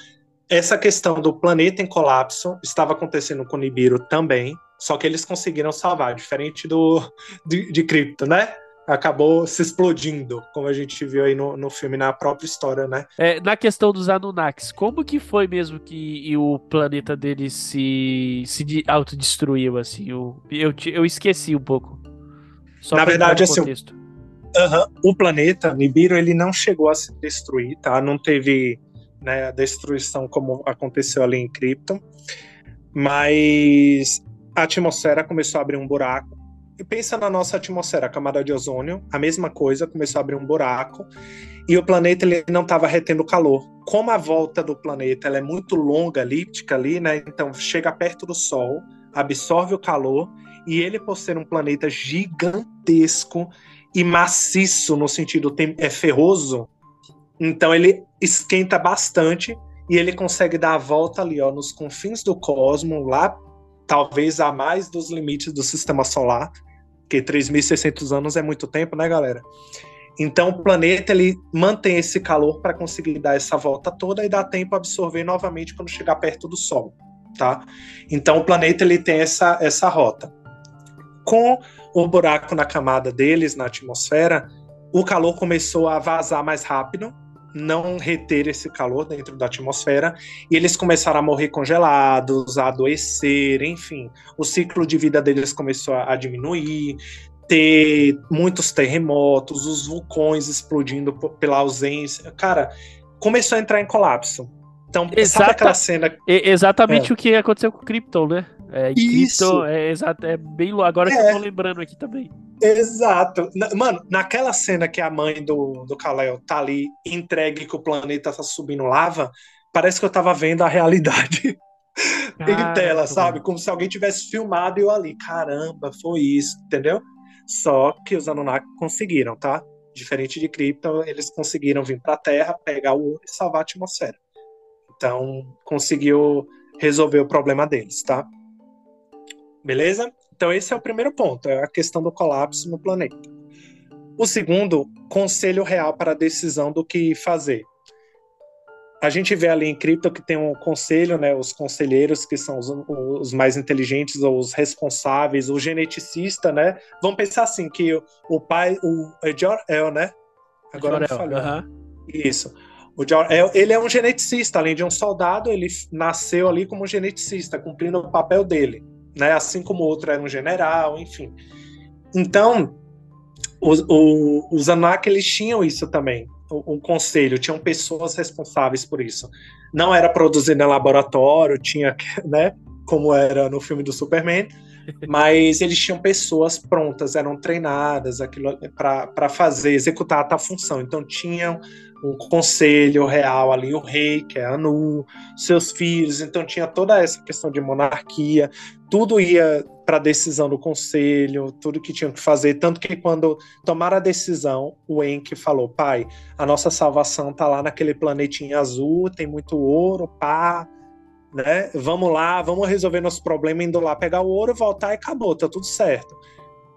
essa questão do planeta em colapso estava acontecendo com Nibiru também, só que eles conseguiram salvar, diferente do de, de Krypton, né? Acabou se explodindo, como a gente viu aí no, no filme, na própria história, né? É, na questão dos Anunnakis, como que foi mesmo que o planeta deles se, se autodestruiu, assim? Eu, eu, eu esqueci um pouco. Só na verdade, assim, o planeta Nibiru, ele não chegou a se destruir, tá? Não teve né, a destruição como aconteceu ali em Krypton, mas a atmosfera começou a abrir um buraco e pensa na nossa atmosfera, a camada de ozônio, a mesma coisa, começou a abrir um buraco e o planeta ele não estava retendo calor. Como a volta do planeta ela é muito longa, elíptica ali, né? Então chega perto do Sol, absorve o calor e ele por ser um planeta gigantesco e maciço no sentido é ferroso, então ele esquenta bastante e ele consegue dar a volta ali, ó, nos confins do cosmo, lá talvez a mais dos limites do sistema solar, porque 3.600 anos é muito tempo, né, galera? Então o planeta ele mantém esse calor para conseguir dar essa volta toda e dar tempo a absorver novamente quando chegar perto do Sol, tá? Então o planeta ele tem essa essa rota. Com o buraco na camada deles na atmosfera, o calor começou a vazar mais rápido não reter esse calor dentro da atmosfera e eles começaram a morrer congelados, a adoecer, enfim, o ciclo de vida deles começou a, diminuir, ter muitos terremotos, os vulcões explodindo pela ausência, cara, começou a entrar em colapso. Então, Exata, aquela cena? Exatamente é. o que aconteceu com o Krypton, né? É, Isso. Krypton é, é bem agora é. que eu tô lembrando aqui também. Exato. Mano, naquela cena que a mãe do, do Kal-El tá ali entregue que o planeta tá subindo lava, parece que eu tava vendo a realidade (laughs) em tela, sabe? Como se alguém tivesse filmado eu ali. Caramba, foi isso, entendeu? Só que os Anunnaki conseguiram, tá? Diferente de Krypton, eles conseguiram vir pra Terra, pegar o ouro e salvar a atmosfera. Então, conseguiu resolver o problema deles, tá? Beleza? Então, esse é o primeiro ponto, é a questão do colapso no planeta. O segundo, conselho real para a decisão do que fazer. a gente vê ali em Krypton que tem um conselho, né, os conselheiros que são os, os mais inteligentes ou os responsáveis, o geneticista, né? Vamos pensar assim que o, o pai, o é Jor-El, né? Agora me falhou. Uh -huh. Isso. O Jor-El, ele é um geneticista, além de um soldado, ele nasceu ali como um geneticista, cumprindo o papel dele, né? Assim como o outro era um general, enfim. Então, os, os Anak, eles tinham isso também um conselho, tinham pessoas responsáveis por isso. Não era produzido em laboratório, tinha, né, como era no filme do Superman, (laughs) mas eles tinham pessoas prontas, eram treinadas para fazer, executar a tal função. Então tinham um conselho real ali, o rei, que é Anu, seus filhos, então tinha toda essa questão de monarquia, tudo ia para a decisão do conselho, tudo que tinham que fazer, tanto que quando tomaram a decisão, o Enki falou, pai, a nossa salvação tá lá naquele planetinha azul, tem muito ouro, pá, né? Vamos lá, vamos resolver nosso problema indo lá pegar o ouro, voltar e acabou, tá tudo certo.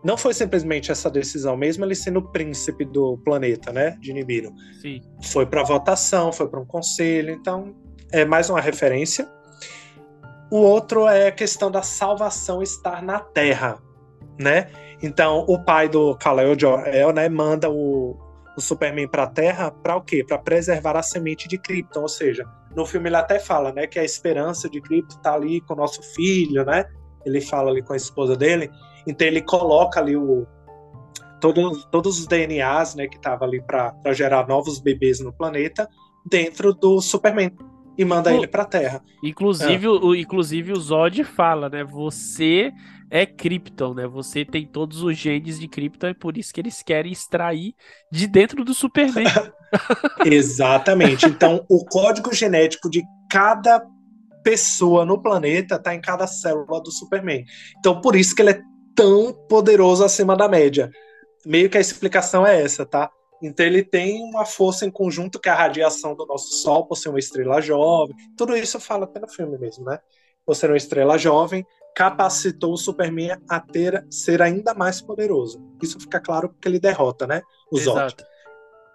Não foi simplesmente essa decisão, mesmo ele sendo o príncipe do planeta, né, de Nibiru. Sim. Foi para votação, foi para um conselho, então é mais uma referência. O outro é a questão da salvação estar na Terra, né? Então, o pai do Kal-El Jor-El, né, manda o, o Superman para a Terra para o quê? Para preservar a semente de Krypton, ou seja, no filme ele até fala, né, que a esperança de Krypton está ali com o nosso filho, né? Ele fala ali com a esposa dele. Então ele coloca ali o todos, todos os DNAs, né, que estavam ali para gerar novos bebês no planeta dentro do Superman e manda ele para Terra. Inclusive, é. o, inclusive o Zod fala, né? Você é Krypton, né? Você tem todos os genes de Krypton, é por isso que eles querem extrair de dentro do Superman. (laughs) (laughs) Exatamente. Então, o código genético de cada pessoa no planeta está em cada célula do Superman. Então, por isso que ele é tão poderoso acima da média. Meio que a explicação é essa, tá? Então ele tem uma força em conjunto que é a radiação do nosso Sol, por ser uma estrela jovem. Tudo isso fala até no filme mesmo, né? Por ser uma estrela jovem, capacitou o Superman a ter, ser ainda mais poderoso. Isso fica claro porque ele derrota, né? O Zod.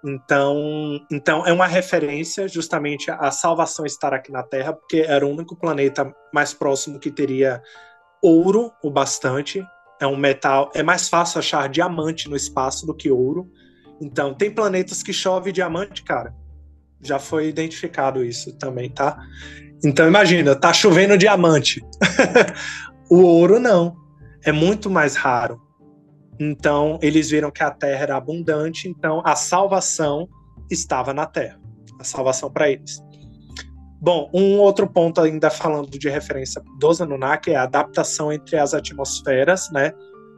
Então, então é uma referência justamente à salvação estar aqui na Terra, porque era o único planeta mais próximo que teria ouro o bastante. É um metal, é mais fácil achar diamante no espaço do que ouro. Então, tem planetas que chove diamante, cara. Já foi identificado isso também, tá? Então, imagina, tá chovendo diamante. (laughs) o ouro não. É muito mais raro. Então, eles viram que a terra era abundante, então a salvação estava na terra. A salvação para eles. Bom, um outro ponto ainda falando de referência dos Anunnaki é a adaptação entre as atmosferas, né?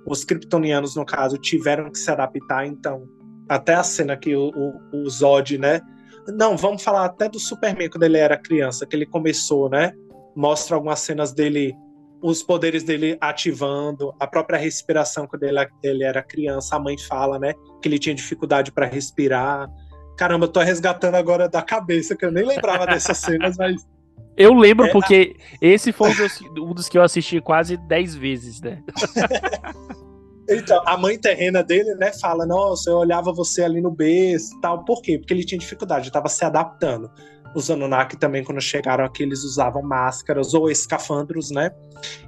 Os kryptonianos, no caso, tiveram que se adaptar, então até a cena que o, o, o, Zod, né? Não, vamos falar até do Superman quando ele era criança, que ele começou, né? Mostra algumas cenas dele, os poderes dele ativando, a própria respiração quando ele, ele era criança. A mãe fala, né? Que ele tinha dificuldade para respirar. Caramba, eu tô resgatando agora da cabeça, que eu nem lembrava dessas cenas, (laughs) mas. Eu lembro é, porque a... esse foi um dos, um dos, que eu assisti quase 10 vezes, né? (laughs) Então, a mãe terrena dele, né, fala: Nossa, eu olhava você ali no berço tal. Por quê? Porque ele tinha dificuldade, estava se adaptando. Os Anunnaki também, quando chegaram aqui, eles usavam máscaras ou escafandros, né?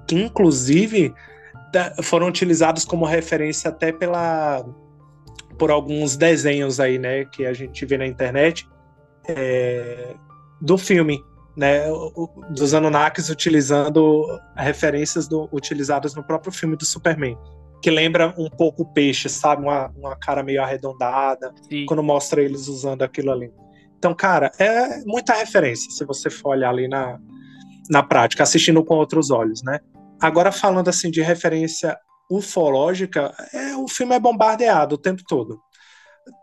Que inclusive foram utilizados como referência até pela por alguns desenhos aí, né, que a gente vê na internet é, do filme, né, dos Anunnakis utilizando referências do, utilizadas no próprio filme do Superman que lembra um pouco o peixe, sabe? Uma, uma cara meio arredondada, Sim. quando mostra eles usando aquilo ali. Então, cara, é muita referência se você for olhar ali na, na prática, assistindo com outros olhos, né? Agora, falando assim de referência ufológica, é, o filme é bombardeado o tempo todo.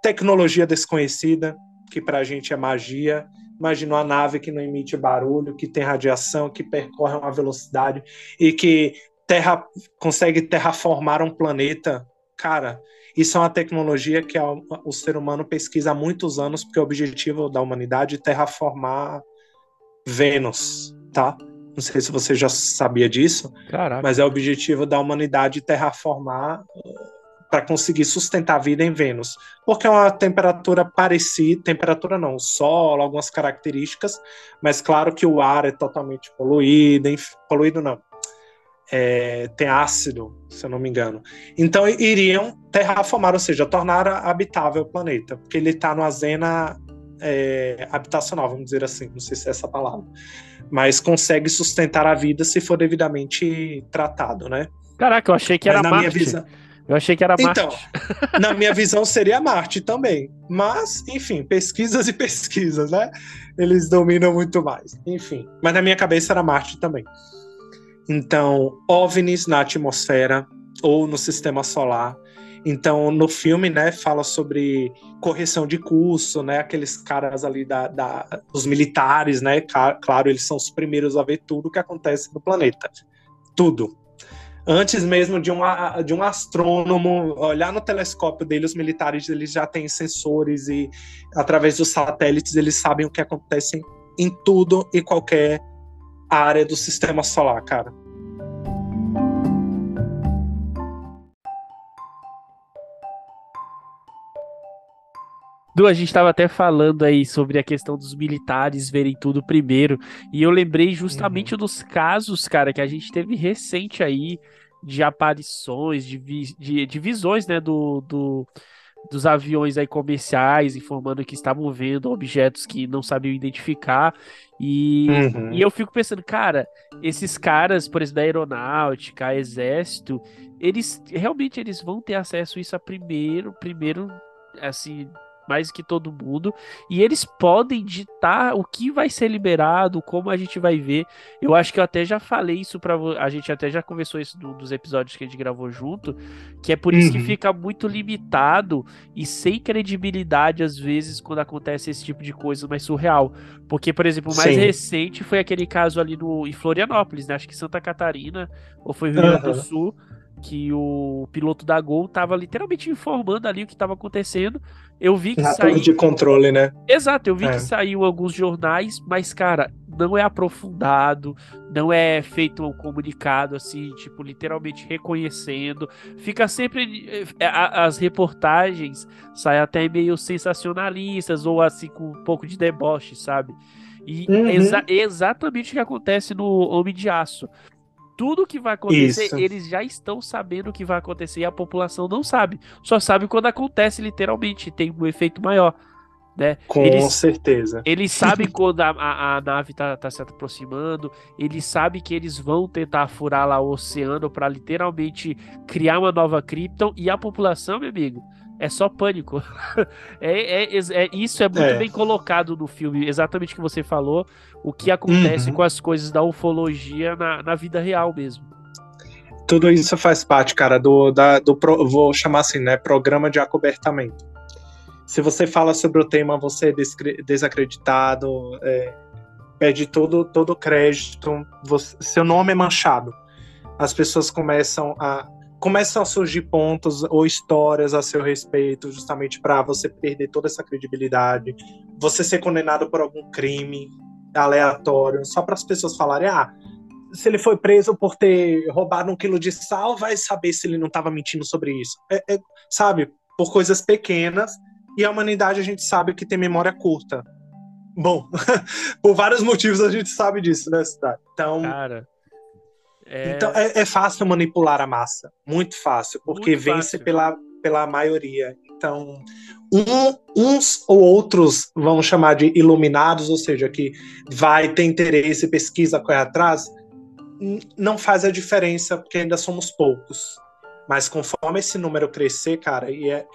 Tecnologia desconhecida, que pra gente é magia. Imagina uma nave que não emite barulho, que tem radiação, que percorre uma velocidade e que terra, consegue terraformar um planeta, cara, isso é uma tecnologia que o, ser humano pesquisa há muitos anos, porque o objetivo da humanidade é terraformar Vênus, tá? Não sei se você já sabia disso, Caraca. mas é o objetivo da humanidade terraformar para conseguir sustentar a vida em Vênus, porque é uma temperatura parecida, temperatura não, solo, algumas características, mas claro que o ar é totalmente poluído, poluído não, é, tem ácido, se eu não me engano. Então iriam terraformar, ou seja, tornar habitável o planeta, porque ele está numa zona é, habitacional, vamos dizer assim, não sei se é essa palavra, mas consegue sustentar a vida se for devidamente tratado, né? Caraca, eu achei que era Marte. Visão... Eu achei que era Marte. Então, (laughs) na minha visão seria Marte também. Mas, enfim, pesquisas e pesquisas, né? Eles dominam muito mais. Enfim, mas na minha cabeça era Marte também. Então, OVNIs na atmosfera ou no sistema solar. Então, no filme, né, fala sobre correção de curso, né, aqueles caras ali da, da os militares, né, claro, eles são os primeiros a ver tudo o que acontece no planeta. Tudo. Antes mesmo de, uma, de um astrônomo olhar no telescópio dele, os militares eles já têm sensores e através dos satélites eles sabem o que acontece em tudo e qualquer área do sistema solar, cara. Du, a gente estava até falando aí sobre a questão dos militares verem tudo primeiro, e eu lembrei justamente uhum. dos casos, cara, que a gente teve recente aí de aparições, de, vi de, de visões, né, do, do, dos aviões aí comerciais informando que estavam vendo objetos que não sabiam identificar. E, uhum. e eu fico pensando, cara, esses caras, por exemplo, da aeronáutica, exército, eles realmente eles vão ter acesso a isso a primeiro, primeiro, assim, mais que todo mundo, e eles podem ditar o que vai ser liberado, como a gente vai ver. Eu acho que eu até já falei isso para a gente até já conversou isso no, dos episódios que a gente gravou junto, que é por isso uhum. que fica muito limitado e sem credibilidade às vezes quando acontece esse tipo de coisa mais surreal. Porque, por exemplo, o mais Sim. recente foi aquele caso ali no em Florianópolis, né? Acho que Santa Catarina ou foi Rio Grande uhum. do Sul que o piloto da Gol estava literalmente informando ali o que estava acontecendo. Eu vi que Na saiu de controle, né? Exato, eu vi é. que saiu alguns jornais, mas cara, não é aprofundado, não é feito um comunicado assim, tipo, literalmente reconhecendo. Fica sempre eh, as reportagens saem até meio sensacionalistas ou assim com um pouco de deboche, sabe? E uhum. exa exatamente o que acontece no Homem de Aço tudo que vai acontecer, Isso. eles já estão sabendo o que vai acontecer e a população não sabe. Só sabe quando acontece literalmente, tem um efeito maior. Né? Com eles, certeza. Eles sabem (laughs) quando a, a, a nave está tá se aproximando, eles sabem que eles vão tentar furar lá o oceano para literalmente criar uma nova Krypton e a população, meu amigo, é só pânico. (laughs) é, é, é, isso é muito é. bem colocado no filme, exatamente o que você falou, o que acontece uhum. com as coisas da ufologia na, na vida real mesmo. Tudo isso faz parte, cara, do, da, do vou chamar assim, né, programa de acobertamento. Se você fala sobre o tema, você é desacreditado, é, perde todo todo o crédito, você, seu nome é manchado. As pessoas começam a começam a surgir pontos ou histórias a seu respeito, justamente para você perder toda essa credibilidade, você ser condenado por algum crime aleatório, só para as pessoas falarem, ah, se ele foi preso por ter roubado um quilo de sal, vai saber se ele não estava mentindo sobre isso. É, é, sabe, por coisas pequenas, e a humanidade a gente sabe que tem memória curta. Bom, (laughs) por vários motivos a gente sabe disso, né, Cidade? Então, Cara, é... Então é, é, fácil manipular a massa, muito fácil, porque muito vence fácil. Pela, pela maioria. Então, um, uns ou outros, vamos chamar de iluminados, ou seja, que vai ter interesse, pesquisa, corre atrás, não faz a diferença, porque ainda somos poucos. Mas conforme esse número crescer, cara, e, é,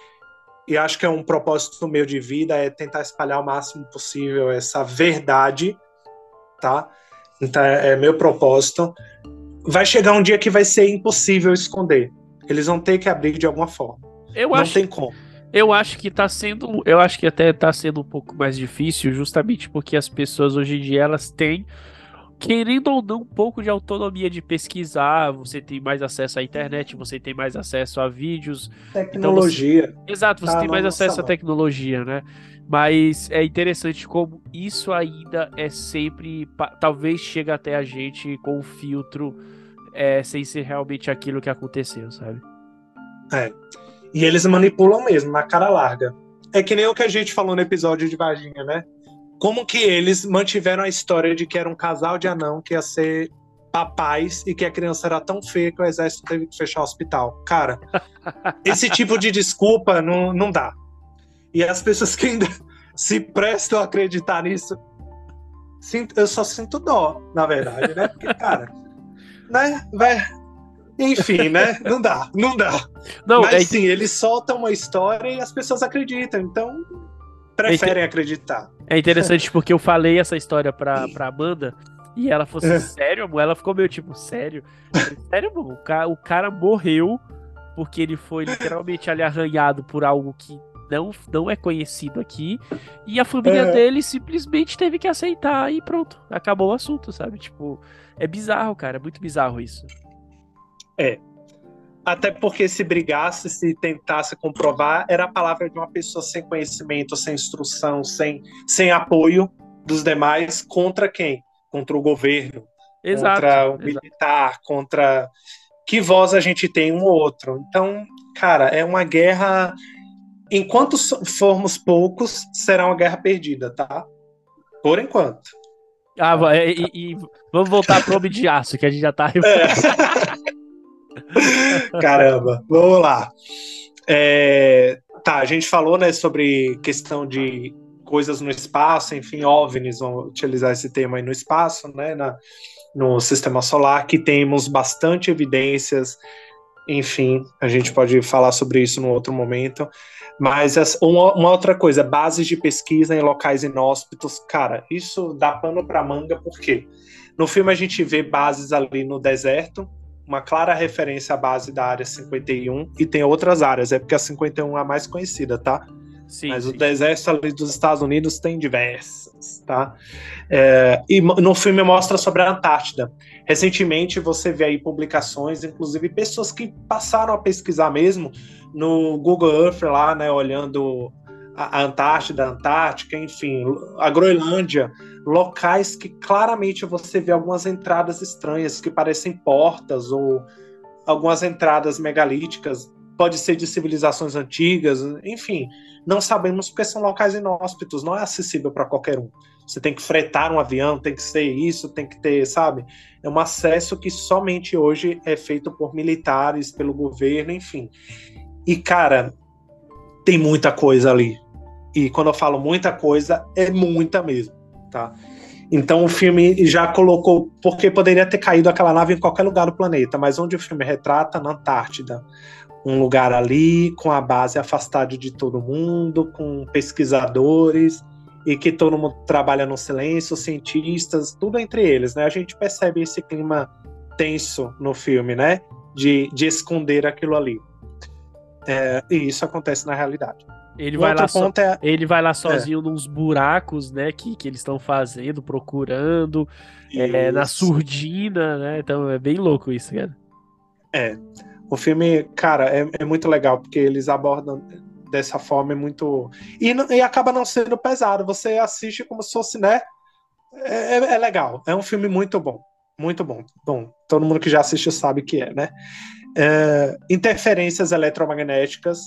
e acho que é um propósito meu de vida, é tentar espalhar o máximo possível essa verdade, tá? Então é, é meu propósito vai chegar um dia que vai ser impossível esconder. Eles vão ter que abrir de alguma forma. Eu Não acho, tem como. Eu acho que tá sendo. Eu acho que até tá sendo um pouco mais difícil, justamente porque as pessoas hoje em dia elas têm. Querendo ou não, um pouco de autonomia de pesquisar, você tem mais acesso à internet, você tem mais acesso a vídeos. Tecnologia. Então você... Exato, você tá tem mais acesso à tecnologia, né? Mas é interessante como isso ainda é sempre. Talvez chega até a gente com um filtro é, sem ser realmente aquilo que aconteceu, sabe? É. E eles manipulam mesmo, na cara larga. É que nem o que a gente falou no episódio de Varginha, né? Como que eles mantiveram a história de que era um casal de anão que ia ser papais e que a criança era tão feia que o exército teve que fechar o hospital. Cara, (laughs) esse tipo de desculpa não, não dá. E as pessoas que ainda (laughs) se prestam a acreditar nisso, eu só sinto dó, na verdade, né? Porque, cara, (laughs) né? Vai, enfim, né? Não dá, não dá. Não, Mas é... sim, eles soltam uma história e as pessoas acreditam, então preferem é acreditar. É interessante porque eu falei essa história pra, pra Amanda e ela fosse é. sério, amor, ela ficou meio tipo, sério? sério, amor, o cara, o cara morreu porque ele foi literalmente ali arranhado por algo que não, não é conhecido aqui. E a família é. dele simplesmente teve que aceitar e pronto, acabou o assunto, sabe? Tipo, é bizarro, cara, é muito bizarro isso. É. Até porque se brigasse, se tentasse comprovar, era a palavra de uma pessoa sem conhecimento, sem instrução, sem, sem apoio dos demais contra quem? Contra o governo, exato, contra o militar, exato. contra que voz a gente tem um ou outro. Então, cara, é uma guerra. Enquanto formos poucos, será uma guerra perdida, tá? Por enquanto. Ah, e, e vamos voltar pro Homem de Aço, que a gente já tá. É. (laughs) Caramba, vamos lá. É, tá, a gente falou né, sobre questão de coisas no espaço, enfim, OVNIs, vamos utilizar esse termo aí no espaço, né, na, no sistema solar, que temos bastante evidências, enfim, a gente pode falar sobre isso no outro momento. Mas uma, uma, outra coisa, bases de pesquisa em locais inóspitos, cara, isso dá pano para manga, porque no filme a gente vê bases ali no deserto, uma clara referência à base da área 51 e tem outras áreas, é porque a 51 é a mais conhecida, tá? Sim, Mas sim. o deserto ali dos Estados Unidos tem diversas, tá? É, e no filme mostra sobre a Antártida. Recentemente você vê aí publicações, inclusive pessoas que passaram a pesquisar mesmo no Google Earth lá, né, olhando a Antártida, a Antártica, enfim, a Groenlândia, locais que claramente você vê algumas entradas estranhas que parecem portas ou algumas entradas megalíticas, pode ser de civilizações antigas, enfim, não sabemos porque são locais inóspitos, não é acessível para qualquer um. Você tem que fretar um avião, tem que ser isso, tem que ter, sabe? É um acesso que somente hoje é feito por militares, pelo governo, enfim. E cara, tem muita coisa ali. E quando eu falo muita coisa, é muita mesmo, tá? Então o filme já colocou, porque poderia ter caído aquela nave em qualquer lugar do planeta, mas onde o filme retrata, na Antártida. Um lugar ali, com a base afastada de todo mundo, com pesquisadores, e que todo mundo trabalha no silêncio, cientistas, tudo entre eles, né? A gente percebe esse clima tenso no filme, né? De, de esconder aquilo ali. É, e isso acontece na realidade. Ele vai, lá so... é... ele vai lá sozinho é. nos buracos, né, que, que eles estão fazendo, procurando, é, na surdina, né? Então é bem louco isso, cara. É. O filme, cara, é, é muito legal, porque eles abordam dessa forma é muito. E, e acaba não sendo pesado. Você assiste como se fosse, né? É, é, é legal. É um filme muito bom. Muito bom. Bom, todo mundo que já assistiu sabe que é, né? É, interferências eletromagnéticas.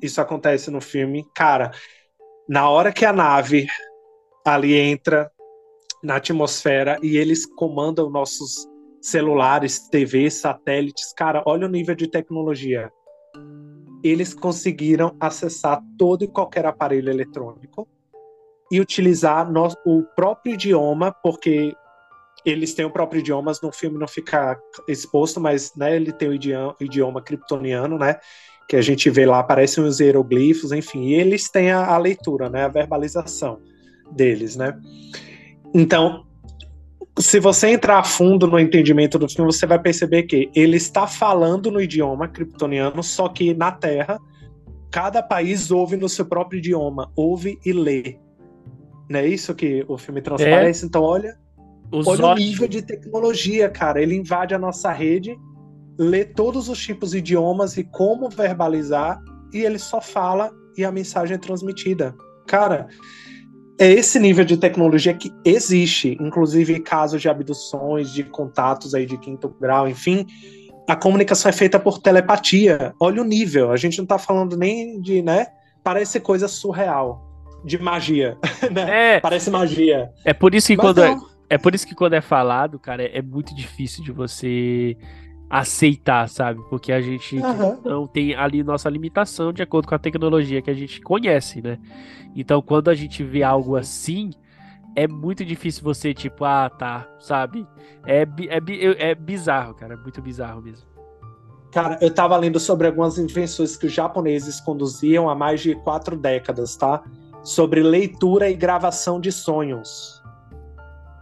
Isso acontece no filme. Cara, na hora que a nave ali entra na atmosfera e eles comandam nossos celulares, TVs, satélites, cara, olha o nível de tecnologia. Eles conseguiram acessar todo e qualquer aparelho eletrônico e utilizar o próprio idioma, porque eles têm o próprio idioma, no filme não fica exposto, mas né, ele tem o idioma, idioma kryptoniano, né? Que a gente vê lá, aparecem os hieroglifos, enfim, e eles têm a, a leitura, né? A verbalização deles, né? Então, se você entrar a fundo no entendimento do filme, você vai perceber que ele está falando no idioma kryptoniano, só que na Terra, cada país ouve no seu próprio idioma, ouve e lê. Não é isso que o filme transparece? É. Então, olha os Olha o nível de tecnologia, cara. Ele invade a nossa rede, lê todos os tipos de idiomas e como verbalizar, e ele só fala e a mensagem é transmitida. Cara, é esse nível de tecnologia que existe, inclusive casos de abduções, de contatos aí de quinto grau, enfim, a comunicação é feita por telepatia. Olha o nível. A gente não está falando nem de, né? Parece coisa surreal. De magia. (laughs) Né? É, Parece magia. É por isso que Mas quando é, é, por isso que quando é falado, cara, é, é muito difícil de você aceitar, sabe? Porque a gente uhum. não tem ali nossa limitação de acordo com a tecnologia que a gente conhece, né? Então, quando a gente vê algo assim, é muito difícil você, tipo, ah, tá, sabe? É, é, é bizarro, cara, é muito bizarro mesmo. Cara, eu tava lendo sobre algumas invenções que os japoneses conduziam há mais de quatro décadas, tá? Sobre leitura e gravação de sonhos.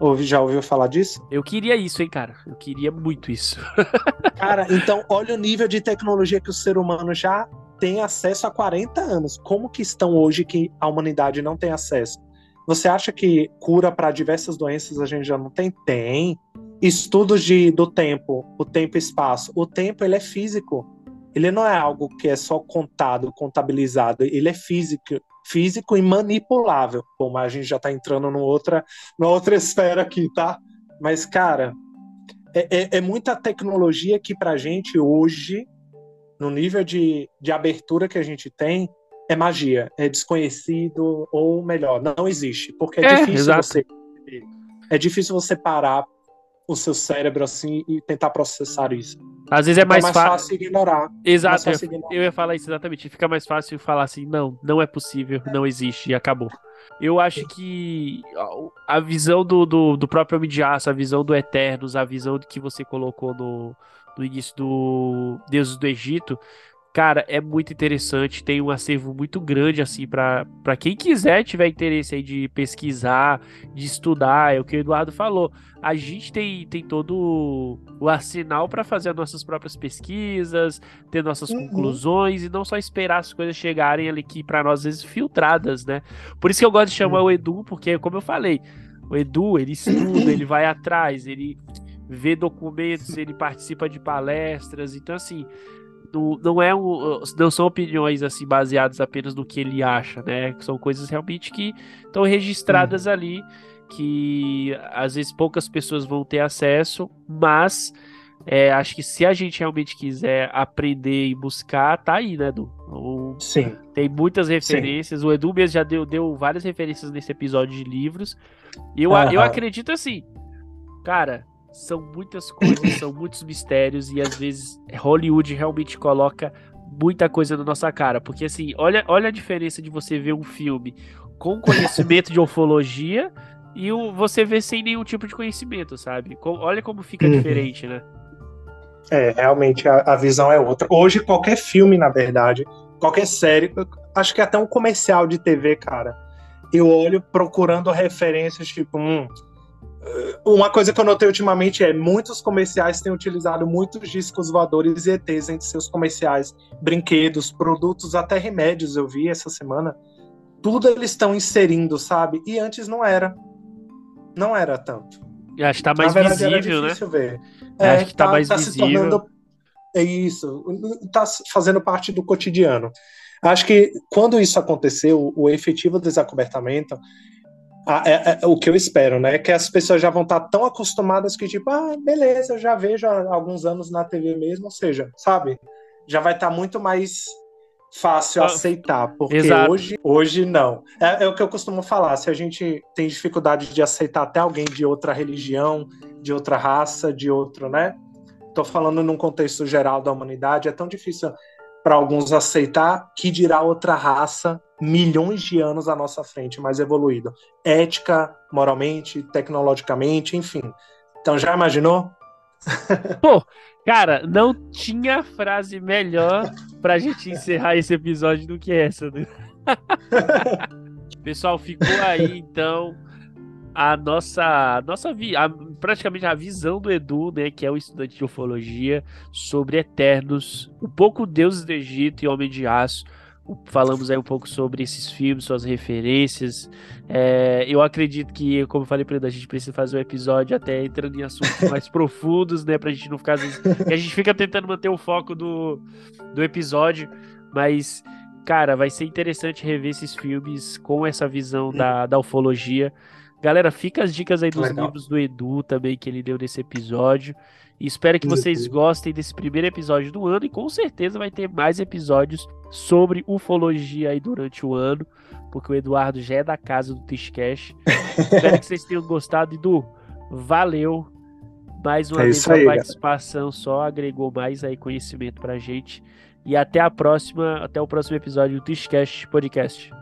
Ouvi, já ouviu falar disso? Eu queria isso, hein, cara? Eu queria muito isso. (laughs) cara, então olha o nível de tecnologia que o ser humano já tem acesso há 40 anos. Como que estão hoje que a humanidade não tem acesso? Você acha que cura para diversas doenças a gente já não tem? Tem. Estudos de, do tempo, o tempo e espaço. O tempo ele é físico. Ele não é algo que é só contado, contabilizado. Ele é físico, físico e manipulável. Bom, a gente já está entrando numa outra, numa outra (laughs) esfera aqui, tá? Mas, cara, é, é, é muita tecnologia que para a gente hoje, no nível de, de abertura que a gente tem, é magia, é desconhecido, ou melhor, não existe. Porque é, é difícil exato. você. É difícil você parar o seu cérebro assim e tentar processar isso. Às vezes é mais, mais fácil ignorar. Exato, fácil eu, ignorar. eu ia falar isso exatamente. Fica mais fácil falar assim, não, não é possível, não existe e acabou. Eu acho que a visão do, do, do próprio Homem de Aço, a visão do Eternos, a visão que você colocou no, no início do Deuses do Egito, Cara, é muito interessante, tem um acervo muito grande, assim, para quem quiser, tiver interesse aí de pesquisar, de estudar, é o que o Eduardo falou. A gente tem, tem todo o arsenal para fazer as nossas próprias pesquisas, ter nossas uhum. conclusões e não só esperar as coisas chegarem ali aqui para nós, às vezes, filtradas, né? Por isso que eu gosto de chamar uhum. o Edu, porque, como eu falei, o Edu, ele estuda, ele vai atrás, ele vê documentos, ele participa de palestras, então, assim não, não é um, não são opiniões assim baseadas apenas no que ele acha, né? São coisas realmente que estão registradas uhum. ali, que às vezes poucas pessoas vão ter acesso, mas é, acho que se a gente realmente quiser aprender e buscar, tá aí, né, Edu? O, Sim. Tem muitas referências. Sim. O Edu mesmo já deu, deu várias referências nesse episódio de livros. E eu, uhum. eu acredito assim, cara, são muitas coisas, são muitos mistérios e às vezes Hollywood realmente coloca muita coisa na nossa cara, porque assim, olha, olha a diferença de você ver um filme com conhecimento de ufologia e o, você ver sem nenhum tipo de conhecimento, sabe? Com, olha como fica uhum. diferente, né? É, realmente a, a, visão é outra. Hoje qualquer filme, na verdade, qualquer série, acho que até um comercial de TV, cara, eu olho procurando referências tipo, hum, uma coisa que eu notei ultimamente é muitos comerciais têm utilizado muitos discos voadores e ETs entre seus comerciais, brinquedos, produtos, até remédios. Eu vi essa semana. Tudo eles estão inserindo, sabe? E antes não era. Não era tanto. E acho que tá mais verdade, visível, né? Ver. É, acho que tá, tá mais tá visível. Se tornando... É isso. Tá fazendo parte do cotidiano. Acho que quando isso aconteceu, o efetivo desacobertamento ah, é, é, o que eu espero, né? É que as pessoas já vão estar tão acostumadas que, tipo, ah, beleza, eu já vejo há alguns anos na TV mesmo, ou seja, sabe? Já vai estar muito mais fácil ah, aceitar, porque Exato. hoje, hoje não. É, é, o que eu costumo falar, se a gente tem dificuldade de aceitar até alguém de outra religião, de outra raça, de outro, né? Tô falando num contexto geral da humanidade, é tão difícil para alguns aceitar que dirá outra raça milhões de anos à nossa frente, mais evoluída. Ética, moralmente, tecnologicamente, enfim. Então já imaginou? (laughs) Pô, cara, não tinha frase melhor pra gente encerrar esse episódio do que essa, né? (laughs) Pessoal, ficou aí então a nossa, a nossa a, praticamente a visão do Edu, né, que é o estudante de ufologia, sobre Eternos, um pouco deuses do Egito e Homem de Aço. Falamos aí um pouco sobre esses filmes, suas referências. É, eu acredito que, como eu falei para ele, a gente precisa fazer um episódio até entrando em assuntos (laughs) mais profundos, né? Pra gente não ficar. a gente fica tentando manter o foco do, do episódio, mas, cara, vai ser interessante rever esses filmes com essa visão da, da ufologia. Galera, fica as dicas aí dos Legal. livros do Edu também que ele deu nesse episódio. E espero que vocês gostem desse primeiro episódio do ano e com certeza vai ter mais episódios sobre ufologia aí durante o ano, porque o Eduardo já é da casa do Tishcash. (laughs) espero que vocês tenham gostado, Edu. Valeu. Mais uma é vez a participação só agregou mais aí conhecimento pra gente. E até a próxima, até o próximo episódio do Tishcast Podcast.